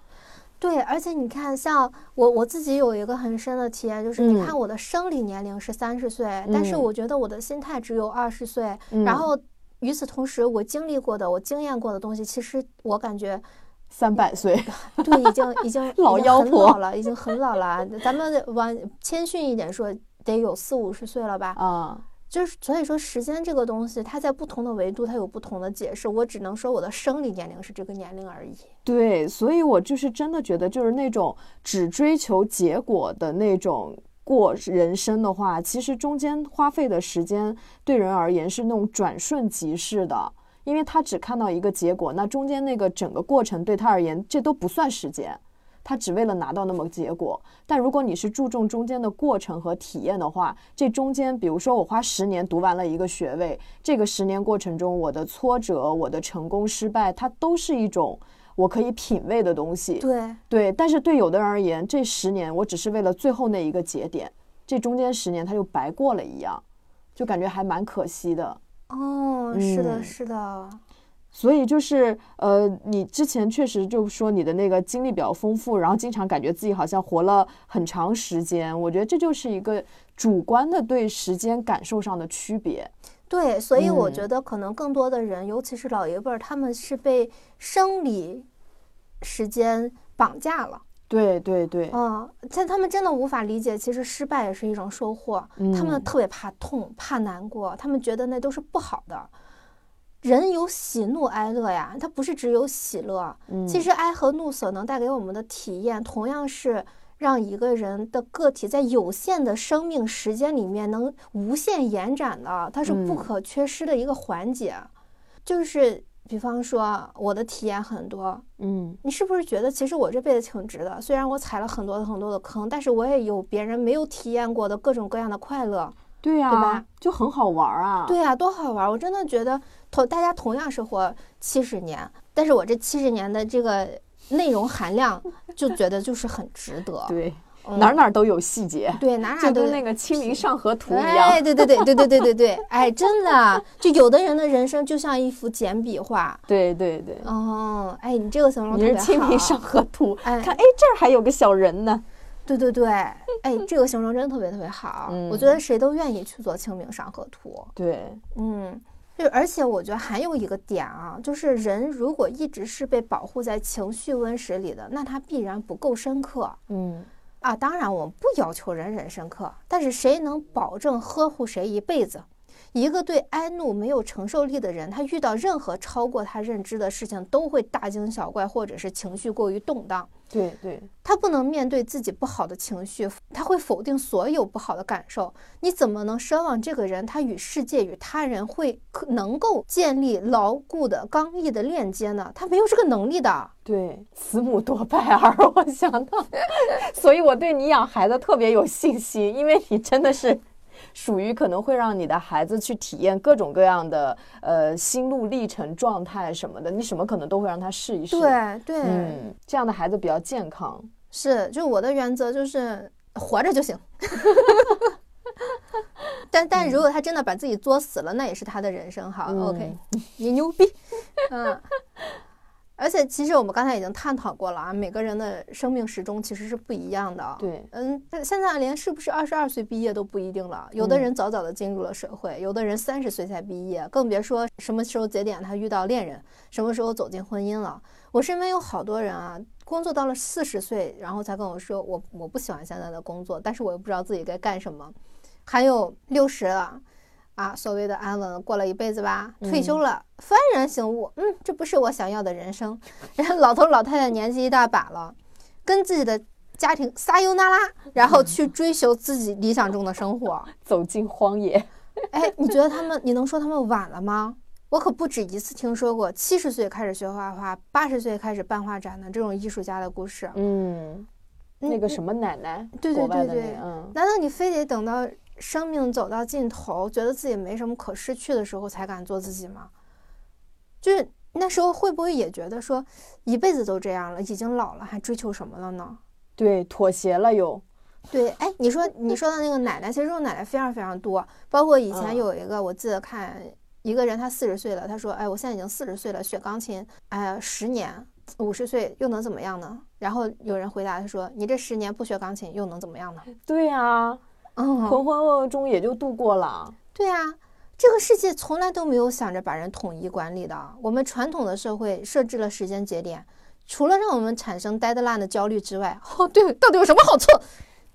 对，而且你看，像我我自己有一个很深的体验，就是你嗯看我的生理年龄是三十岁，但是嗯我觉得我的心态只有二十岁。嗯然后与此同时，我经历过的、我经验过的东西，其实我感觉三百岁，对，已经已经老妖婆老了，已经很老了。咱们往谦逊一点说，得有四五十岁了吧？啊，就是所以说，时间这个东西，它在不同的维度，它有不同的解释。我只能说我的生理年龄是这个年龄而已。对，所以我就是真的觉得，就是那种只追求结果的那种过人生的话，其实中间花费的时间对人而言是那种转瞬即逝的，因为他只看到一个结果，那中间那个整个过程对他而言，这都不算时间。他只为了拿到那么个结果，但如果你是注重中间的过程和体验的话，这中间，比如说我花十年读完了一个学位，这个十年过程中我的挫折、我的成功、失败，它都是一种我可以品味的东西。对，对，但是对有的人而言，这十年我只是为了最后那一个节点，这中间十年他就白过了一样，就感觉还蛮可惜的。哦，是的，嗯是的。所以就是呃，你之前确实就说你的那个经历比较丰富，然后经常感觉自己好像活了很长时间。我觉得这就是一个主观的对时间感受上的区别。对，所以我嗯觉得可能更多的人，尤其是老一辈儿，他们是被生理时间绑架了。对对对，嗯，但他们真的无法理解，其实失败也是一种收获。他们嗯特别怕痛，怕难过，他们觉得那都是不好的。人有喜怒哀乐呀，它不是只有喜乐。嗯其实哀和怒所能带给我们的体验，同样是让一个人的个体在有限的生命时间里面能无限延展的，它是不嗯可缺失的一个环节。就是比方说我的体验很多，嗯，你是不是觉得其实我这辈子挺值的？虽然我踩了很多很多的坑，但是我也有别人没有体验过的各种各样的快乐。对呀、对吧就很好玩儿啊。对呀、多好玩儿！我真的觉得同大家同样是活七十年，但是我这七十年的这个内容含量，就觉得就是很值得。对，嗯哪哪儿都有细节，对哪哪都那个《清明上河图》一哎，样。对对对对对对对对，哎，真的，就有的人的人生就像一幅简笔画。对对对，哦，哎，你这个形容特你是《清明上河图》哎看，哎，这儿还有个小人呢。对对对，哎，这个形容真的特别特别好。嗯我觉得谁都愿意去做《清明上河图》。对，嗯，就而且我觉得还有一个点啊，就是人如果一直是被保护在情绪温室里的，那他必然不够深刻嗯，啊。当然，我们不要求人人深刻，但是谁能保证呵护谁一辈子？一个对哀怒没有承受力的人，他遇到任何超过他认知的事情，都会大惊小怪，或者是情绪过于动荡。对对，他不能面对自己不好的情绪，他会否定所有不好的感受。你怎么能奢望这个人他与世界与他人会可能够建立牢固的刚毅的链接呢？他没有这个能力的。对，慈母多败儿，我想到，所以我对你养孩子特别有信心，因为你真的是属于可能会让你的孩子去体验各种各样的呃心路历程、状态什么的，你什么可能都会让他试一试。，对对，嗯，这样的孩子比较健康。是，就我的原则就是活着就行。但但如果他真的把自己作死了，那也是他的人生哈。嗯 OK，你牛逼，嗯。而且其实我们刚才已经探讨过了啊，每个人的生命时钟其实是不一样的。对，嗯，现在连是不是二十二岁毕业都不一定了。有的人早早的进入了社会，有的人三十岁才毕业，更别说什么时候节点他遇到恋人，什么时候走进婚姻了。我身边有好多人啊，工作到了四十岁，然后才跟我说，我我不喜欢现在的工作，但是我又不知道自己该干什么。还有六十了。啊，所谓的安稳过了一辈子吧，退休了，幡然醒悟，嗯，这不是我想要的人生。然后老头老太太年纪一大把了，跟自己的家庭撒悠那拉，然后去追求自己理想中的生活。走进荒野。哎，你觉得他们，你能说他们晚了吗？我可不止一次听说过七十岁开始学画画，八十岁开始办画展的这种艺术家的故事。嗯，那个什么奶奶，对对对对嗯，难道你非得等到生命走到尽头，觉得自己没什么可失去的时候才敢做自己吗？就是那时候会不会也觉得说，一辈子都这样了，已经老了，还追求什么了呢？对，妥协了又。对，哎，你说你说的那个奶奶，其实这种奶奶非常非常多，包括以前嗯有一个，我记得看一个人，他四十岁了，他说，哎，我现在已经四十岁了，学钢琴，哎呀，十年，五十岁又能怎么样呢？然后有人回答他说，你这十年不学钢琴又能怎么样呢？对呀、嗯，浑浑噩噩中也就度过了。对啊，这个世界从来都没有想着把人统一管理的。我们传统的社会设置了时间节点，除了让我们产生 deadline 的焦虑之外，哦，对，到底有什么好处？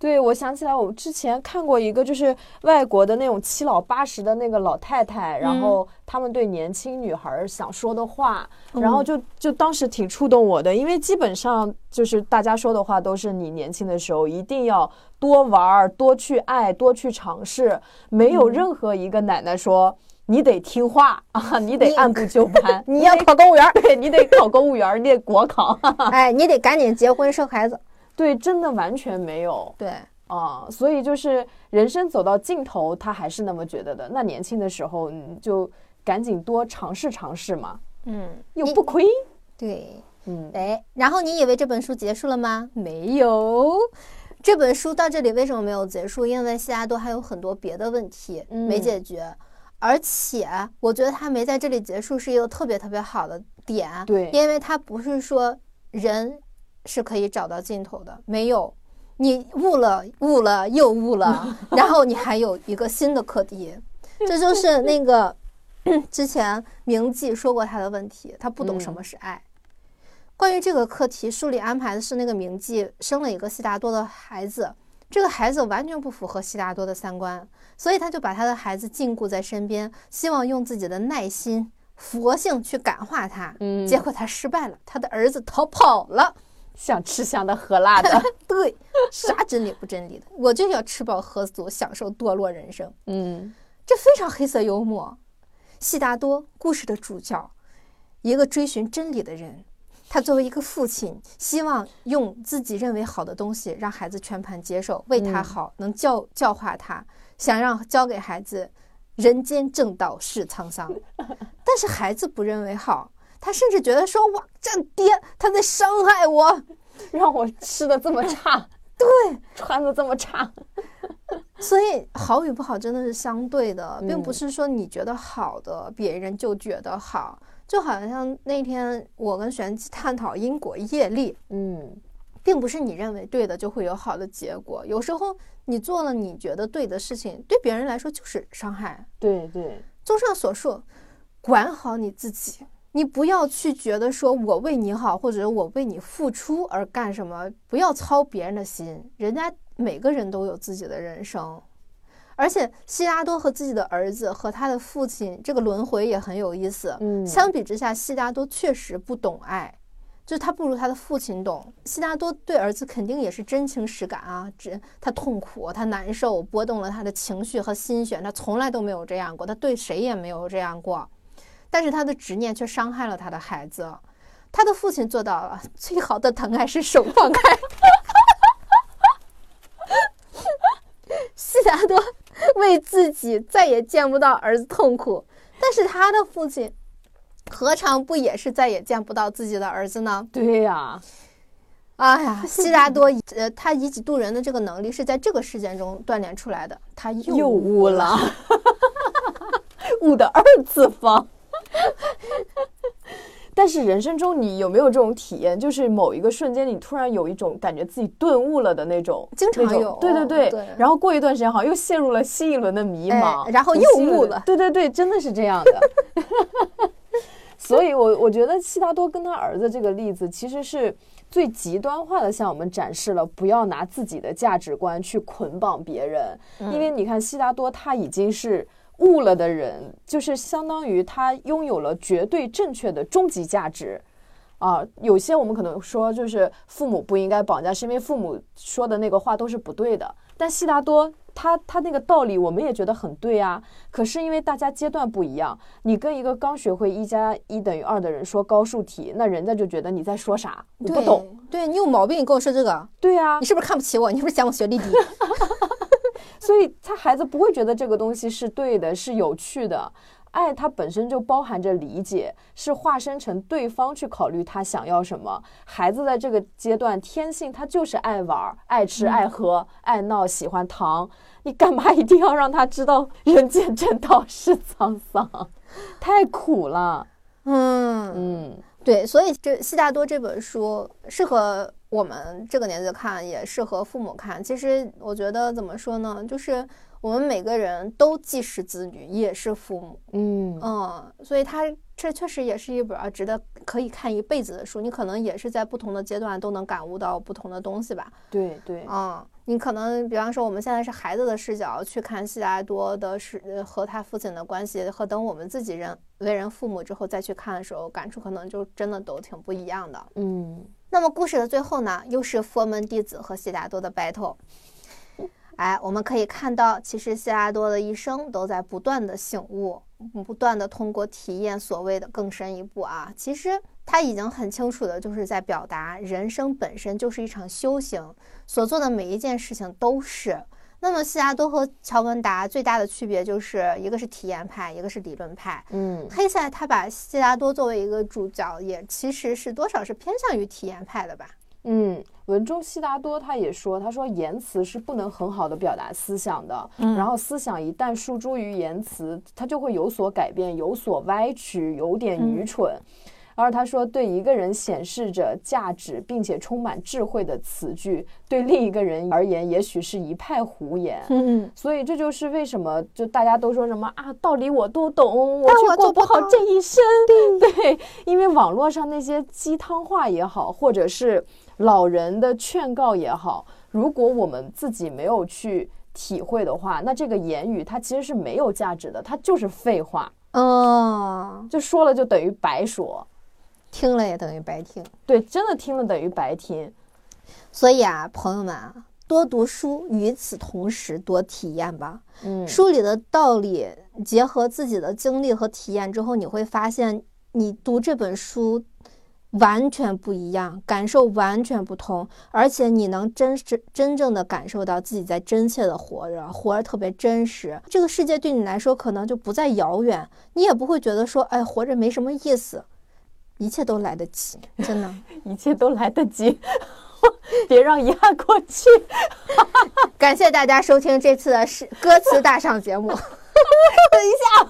对，我想起来，我之前看过一个，就是外国的那种七老八十的那个老太太，然后他们对年轻女孩儿想说的话，然后就就当时挺触动我的，因为基本上就是大家说的话都是你年轻的时候一定要多玩儿、多去爱、多去尝试，没有任何一个奶奶说。你得听话啊，你得按部就班，你要考公务员你得考公务员儿，你得国考。哎，你得赶紧结婚生孩子。对，真的完全没有。对，啊，所以就是人生走到尽头，他还是那么觉得的。那年轻的时候，你就赶紧多尝试尝试嘛，嗯，又不亏。对，嗯，哎，然后你以为这本书结束了吗？没有。这本书到这里为什么没有结束？因为西雅多还有很多别的问题没嗯解决，而且我觉得他没在这里结束是一个特别特别好的点。对因为他不是说人是可以找到尽头的，没有。你悟了，悟了又悟了，然后你还有一个新的课题，这就是那个 之前明记说过他的问题，他不懂什么是爱。关于这个课题，书里安排的是那个明记生了一个悉达多的孩子，这个孩子完全不符合悉达多的三观，所以他就把他的孩子禁锢在身边，希望用自己的耐心、佛性去感化他。嗯结果他失败了，他的儿子逃跑了。想吃香的喝辣的。对，啥真理不真理的，我就要吃饱喝足，享受堕落人生。嗯，这非常黑色幽默。悉达多故事的主角，一个追寻真理的人，他作为一个父亲，希望用自己认为好的东西让孩子全盘接受，为他好，能教教化他，想让教给孩子人间正道是沧桑。但是孩子不认为好，他甚至觉得说：“哇，这爹他在伤害我，让我吃的这么差，对，穿的这么差。”所以好与不好真的是相对的，并不是说你觉得好的，别人就觉得好。就好像那天我跟玄机探讨因果业力，嗯，并不是你认为对的就会有好的结果。有时候你做了你觉得对的事情，对别人来说就是伤害。对对，综上所述，管好你自己，你不要去觉得说我为你好，或者我为你付出而干什么，不要操别人的心，人家。每个人都有自己的人生，而且悉达多和自己的儿子和他的父亲这个轮回也很有意思。嗯，相比之下，悉达多确实不懂爱，就是他不如他的父亲懂。悉达多对儿子肯定也是真情实感啊，这他痛苦，他难受，波动了他的情绪和心弦，他从来都没有这样过，他对谁也没有这样过。但是他的执念却伤害了他的孩子。他的父亲做到了，最好的疼爱是手放开。悉达多为自己再也见不到儿子痛苦，但是他的父亲何尝不也是再也见不到自己的儿子呢？对呀，哎呀，悉达多呃，他以己度人的这个能力是在这个事件中锻炼出来的，他又悟了，悟的二次方。但是人生中你有没有这种体验？就是某一个瞬间，你突然有一种感觉自己顿悟了的那种，经常有。对对对。然后过一段时间，好像又陷入了新一轮的迷茫，然后又悟了。对对对，真的是这样的。所以，我我觉得悉达多跟他儿子这个例子，其实是最极端化的向我们展示了不要拿自己的价值观去捆绑别人。因为你看，悉达多他已经是。悟了的人，就是相当于他拥有了绝对正确的终极价值，啊，有些我们可能说就是父母不应该绑架，是因为父母说的那个话都是不对的。但悉达多他他那个道理我们也觉得很对啊，可是因为大家阶段不一样，你跟一个刚学会一加一等于二的人说高数题，那人家就觉得你在说啥，我不懂。对你有毛病，你跟我说这个。对啊，你是不是看不起我？你是不是嫌我学历低？所以他孩子不会觉得这个东西是对的，是有趣的。爱它本身就包含着理解，是化身成对方去考虑他想要什么。孩子在这个阶段天性他就是爱玩、爱吃、爱喝、爱闹，喜欢糖。你干嘛一定要让他知道人间正道是沧桑？太苦了。嗯嗯，对，所以这《悉达多》这本书适合。我们这个年纪看也适合父母看。其实我觉得怎么说呢，就是我们每个人都既是子女，也是父母。嗯嗯，所以它这确实也是一本值得可以看一辈子的书。你可能也是在不同的阶段都能感悟到不同的东西吧。对对，嗯，你可能比方说我们现在是孩子的视角去看悉达多的是和他父亲的关系，和等我们自己人为人父母之后再去看的时候，感触可能就真的都挺不一样的。嗯。那么故事的最后呢，又是佛门弟子和悉达多的 battle。哎，我们可以看到，其实悉达多的一生都在不断的醒悟，不断的通过体验所谓的更深一步啊。其实他已经很清楚的，就是在表达人生本身就是一场修行，所做的每一件事情都是。那么，悉达多和乔文达最大的区别就是一个是体验派，一个是理论派。嗯，黑塞他把悉达多作为一个主角，也其实是多少是偏向于体验派的吧。嗯，文中悉达多他也说，他说言辞是不能很好的表达思想的，然后思想一旦诉诸于言辞，它就会有所改变，有所歪曲，有点愚蠢。而他说，对一个人显示着价值并且充满智慧的词句，对另一个人而言，也许是一派胡言。嗯，所以这就是为什么就大家都说什么啊，道理我都懂，我却过不好这一生。对，因为网络上那些鸡汤话也好，或者是老人的劝告也好，如果我们自己没有去体会的话，那这个言语它其实是没有价值的，它就是废话。嗯，就说了就等于白说。听了也等于白听，对，真的听了等于白听。所以啊，朋友们啊，多读书，与此同时多体验吧。嗯，书里的道理结合自己的经历和体验之后，你会发现，你读这本书完全不一样，感受完全不同，而且你能真实真正的感受到自己在真切的活着，活着特别真实。这个世界对你来说可能就不再遥远，你也不会觉得说，哎，活着没什么意思，一切都来得及，真的。一切都来得及，别让遗憾过去。感谢大家收听这次的是歌词大赏节目。等一下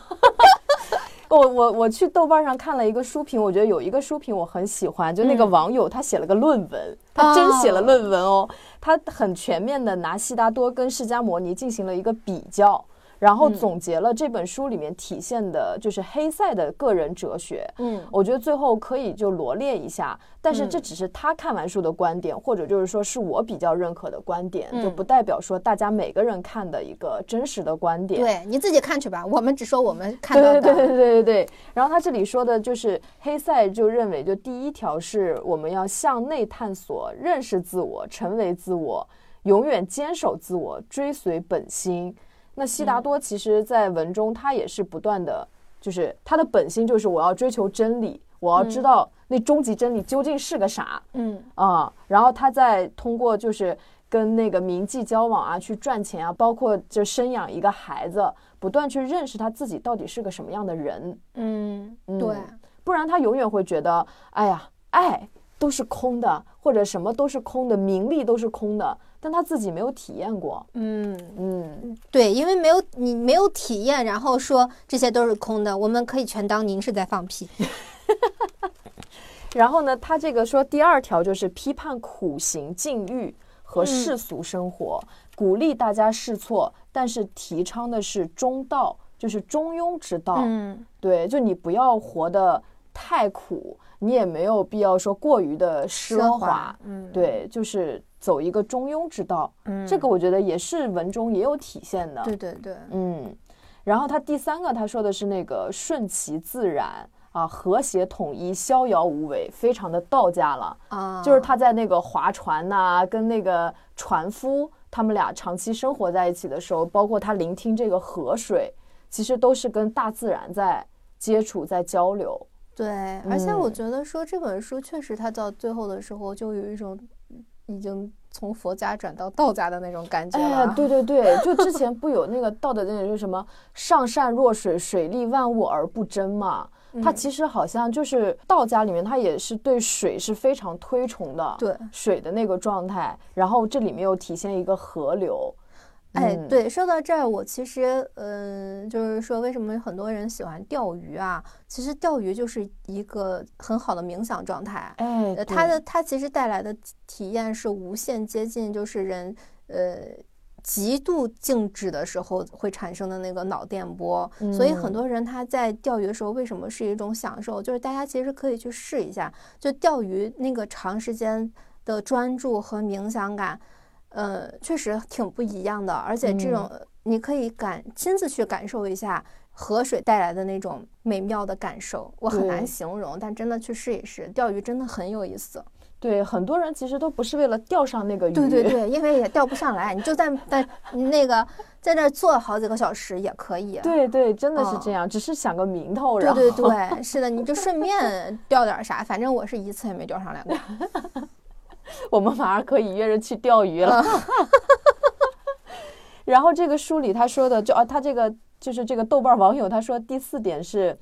我我我去豆瓣上看了一个书评，我觉得有一个书评我很喜欢，就那个嗯网友他写了个论文，他真写了论文哦，他很全面的拿悉达多跟释迦摩尼进行了一个比较。然后嗯总结了这本书里面体现的就是黑塞的个人哲学，嗯我觉得最后可以就罗列一下，但是这嗯只是他看完书的观点，或者就是说是我比较认可的观点，就嗯不代表说大家每个人看的一个真实的观点。对，你自己看去吧，我们只说我们看到的。对对对对对。然后他这里说的就是黑塞就认为，就第一条是我们要向内探索、认识自我、成为自我，永远坚守自我，追随本心。那悉达多其实在文中他也是不断的，就是他的本心就是我要追求真理，我要知道那终极真理究竟是个啥。嗯。啊、然后他在通过就是跟那个名妓交往啊，去赚钱啊，包括就生养一个孩子，不断去认识他自己到底是个什么样的人，嗯，嗯对，不然他永远会觉得，哎呀，爱都是空的，或者什么都是空的，名利都是空的，但他自己没有体验过，嗯嗯，对，因为没有你没有体验，然后说这些都是空的，我们可以全当您是在放屁。然后呢，他这个说第二条就是批判苦行禁欲和世俗生活，鼓励大家试错，但是提倡的是中道，就是中庸之道。嗯对，就你不要活得太苦，你也没有必要说过于的奢奢。华嗯对，就是走一个中庸之道。嗯，这个我觉得也是文中也有体现的。对对对，嗯，然后他第三个他说的是那个顺其自然啊，和谐统一，逍遥无为，非常的道家了。啊，就是他在那个划船呐、跟那个船夫他们俩长期生活在一起的时候，包括他聆听这个河水，其实都是跟大自然在接触，在交流。对，而且我嗯觉得说这本书确实，它到最后的时候就有一种已经从佛家转到道家的那种感觉哎了。，对对对，就之前不有那个道德经里说什么“上善若水，水利万物而不争”嘛？它嗯其实好像就是道家里面，它也是对水是非常推崇的，对，水的那个状态。然后这里面又体现一个河流。哎，嗯，对，说到这儿，我其实，嗯、就是说，为什么很多人喜欢钓鱼啊？其实钓鱼就是一个很好的冥想状态。哎，呃，它的它其实带来的体验是无限接近，就是人呃极度静止的时候会产生的那个脑电波。所以很嗯多人他在钓鱼的时候，为什么是一种享受？就是大家其实可以去试一下，就钓鱼那个长时间的专注和冥想感，呃，确实挺不一样的。而且这种你可以感亲自去感受一下河水带来的那种美妙的感受，我很难形容，但真的去试一试，钓鱼真的很有意思。对，很多人其实都不是为了钓上那个鱼，对对对，因为也钓不上来，你就在在那个在那儿坐好几个小时也可以。对对，真的是嗯这样，只是想个名头，然后对对对，是的，你就顺便钓点啥，反正我是一次也没钓上来过。我们反而可以约着去钓鱼了。然后这个书里他说的，就啊，他这个就是这个豆瓣网友他说第四点是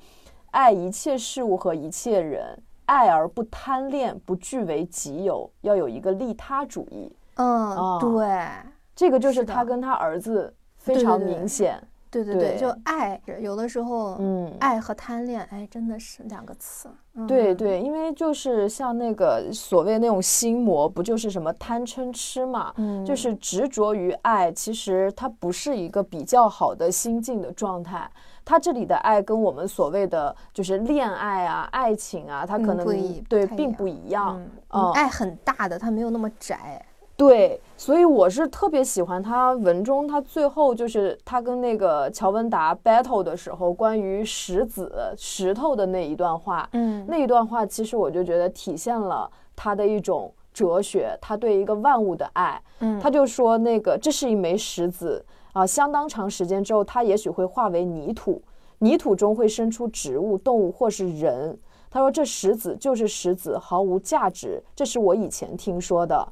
爱一切事物和一切人，爱而不贪恋，不据为己有，要有一个利他主义。嗯，哦对，这个就是他跟他儿子非常对对对明显。对对对，对就爱，有的时候，嗯，爱和贪恋，哎，真的是两个词。嗯对，对，因为就是像那个所谓那种心魔，不就是什么贪嗔痴嘛？嗯，就是执着于爱，其实它不是一个比较好的心境的状态。它这里的爱跟我们所谓的就是恋爱啊、爱情啊，它可能嗯对并不一样不一样。嗯，嗯爱很大的，它没有那么窄。对，所以我是特别喜欢他文中他最后就是他跟那个乔文达 battle 的时候，关于石子石头的那一段话。嗯那一段话，其实我就觉得体现了他的一种哲学，他对一个万物的爱。嗯，他就说那个这是一枚石子啊，相当长时间之后，它也许会化为泥土，泥土中会生出植物、动物或是人。他说这石子就是石子，毫无价值。这是我以前听说的，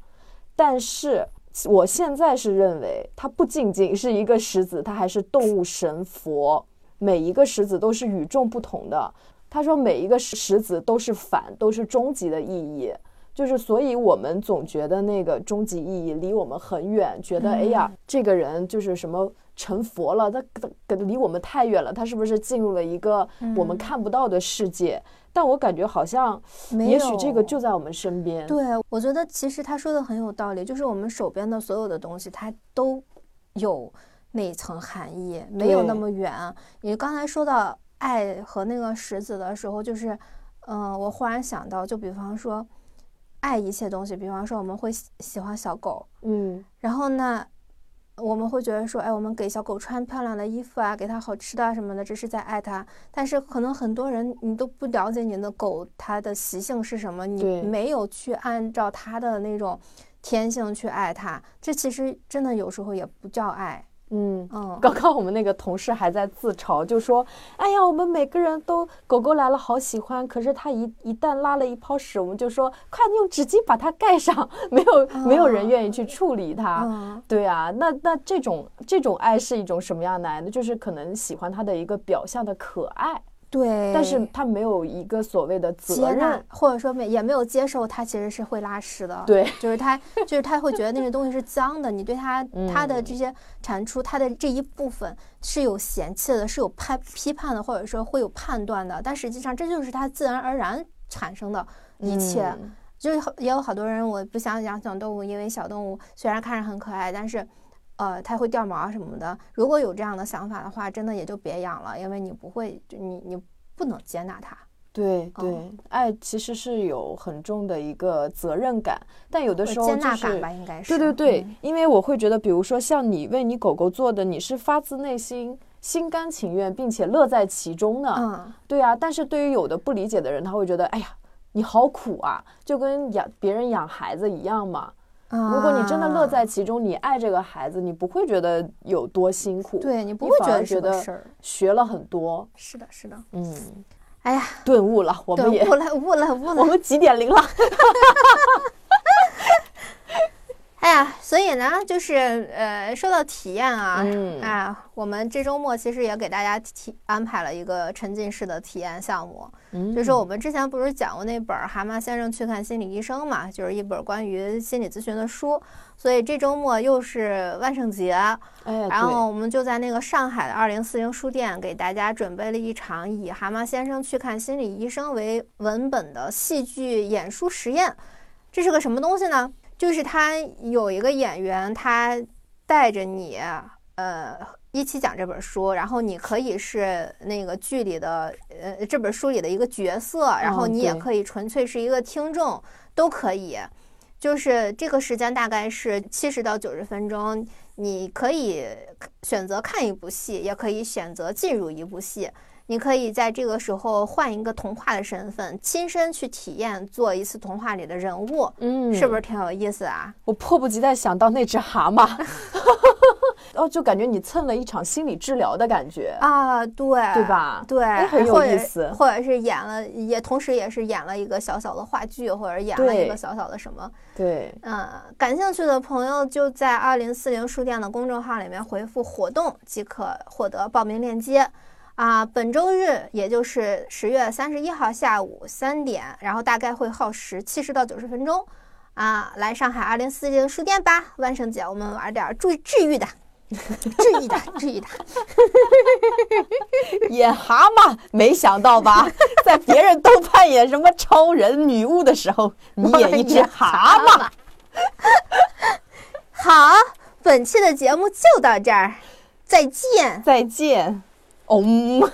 但是我现在是认为它不仅仅是一个石子，它还是动物、神、佛。每一个石子都是与众不同的。他说每一个石石子都是反，都是终极的意义。就是，所以我们总觉得那个终极意义离我们很远，觉得哎呀，这个人就是什么成佛了，他他离我们太远了，他是不是进入了一个我们看不到的世界？但我感觉好像，也许这个就在我们身边。对，我觉得其实他说的很有道理，就是我们手边的所有的东西，它都有那一层含义，没有那么远。你刚才说到爱和那个石子的时候，就是，嗯，我忽然想到，就比方说。爱一切东西，比方说我们会喜喜欢小狗，嗯，然后呢，我们会觉得说，哎，我们给小狗穿漂亮的衣服啊，给它好吃的啊什么的，这是在爱它。但是可能很多人你都不了解你的狗它的习性是什么，你没有去按照它的那种天性去爱它，这其实真的有时候也不叫爱。嗯嗯，刚刚我们那个同事还在自嘲，就说：“哎呀，我们每个人都狗狗来了，好喜欢。可是它一一旦拉了一泡屎，我们就说快用纸巾把它盖上。没有没有人愿意去处理它。对啊，那那这种这种爱是一种什么样的爱呢？就是可能喜欢它的一个表象的可爱。”对，但是他没有一个所谓的责任，或者说没也没有接受，他其实是会拉屎的。对，就是他，就是他会觉得那些东西是脏的。你对他他的这些产出，他的这一部分是有嫌弃的，是有判批判的，或者说会有判断的。但实际上，这就是他自然而然产生的一切。就是也有好多人，我不想养小动物，因为小动物虽然看着很可爱，但是。呃，它会掉毛什么的。如果有这样的想法的话，真的也就别养了，因为你不会，你你不能接纳它。对对，爱其实是有很重的一个责任感，但有的时候接纳感吧，应该是。对对对，因为我会觉得，比如说像你为你狗狗做的，你是发自内心、心甘情愿，并且乐在其中的。嗯，对啊。但是对于有的不理解的人，他会觉得，哎呀，你好苦啊，就跟养别人养孩子一样嘛。如果你真的乐在其中，你爱这个孩子，你不会觉得有多辛苦，对你不会觉得觉得学了很多。是的，是的，嗯，哎呀，顿悟了，我们也悟了，悟了，悟了，我们几点零了？哎呀，所以呢，就是呃，说到体验啊，啊，我们这周末其实也给大家体安排了一个沉浸式的体验项目，就是我们之前不是讲过那本《蛤蟆先生去看心理医生》嘛，就是一本关于心理咨询的书，所以这周末又是万圣节，然后我们就在那个上海的二零四零书店给大家准备了一场以《蛤蟆先生去看心理医生》为文本的戏剧演出实验，这是个什么东西呢？就是他有一个演员，他带着你，呃，一起讲这本书，然后你可以是那个剧里的，呃，这本书里的一个角色，然后你也可以纯粹是一个听众，都可以。就是这个时间大概是七十到九十分钟，你可以选择看一部戏，也可以选择进入一部戏。你可以在这个时候换一个童话的身份，亲身去体验做一次童话里的人物，嗯，是不是挺有意思啊？我迫不及待想到那只蛤蟆，哦，就感觉你蹭了一场心理治疗的感觉啊，对，对吧？对，很有意思，或者是演了，也同时也是演了一个小小的话剧，或者演了一个小小的什么？对，嗯，感兴趣的朋友就在二零四零书店的公众号里面回复“活动”即可获得报名链接。啊，本周日也就是十月三十一号下午三点，然后大概会耗时七十到九十分钟，啊，来上海二零四零书店吧。万圣节我们玩点治治愈的，治愈的，治愈的。演蛤蟆，没想到吧？在别人都扮演什么超人、女巫的时候，你演一只蛤蟆。好，本期的节目就到这儿，再见，再见。哦。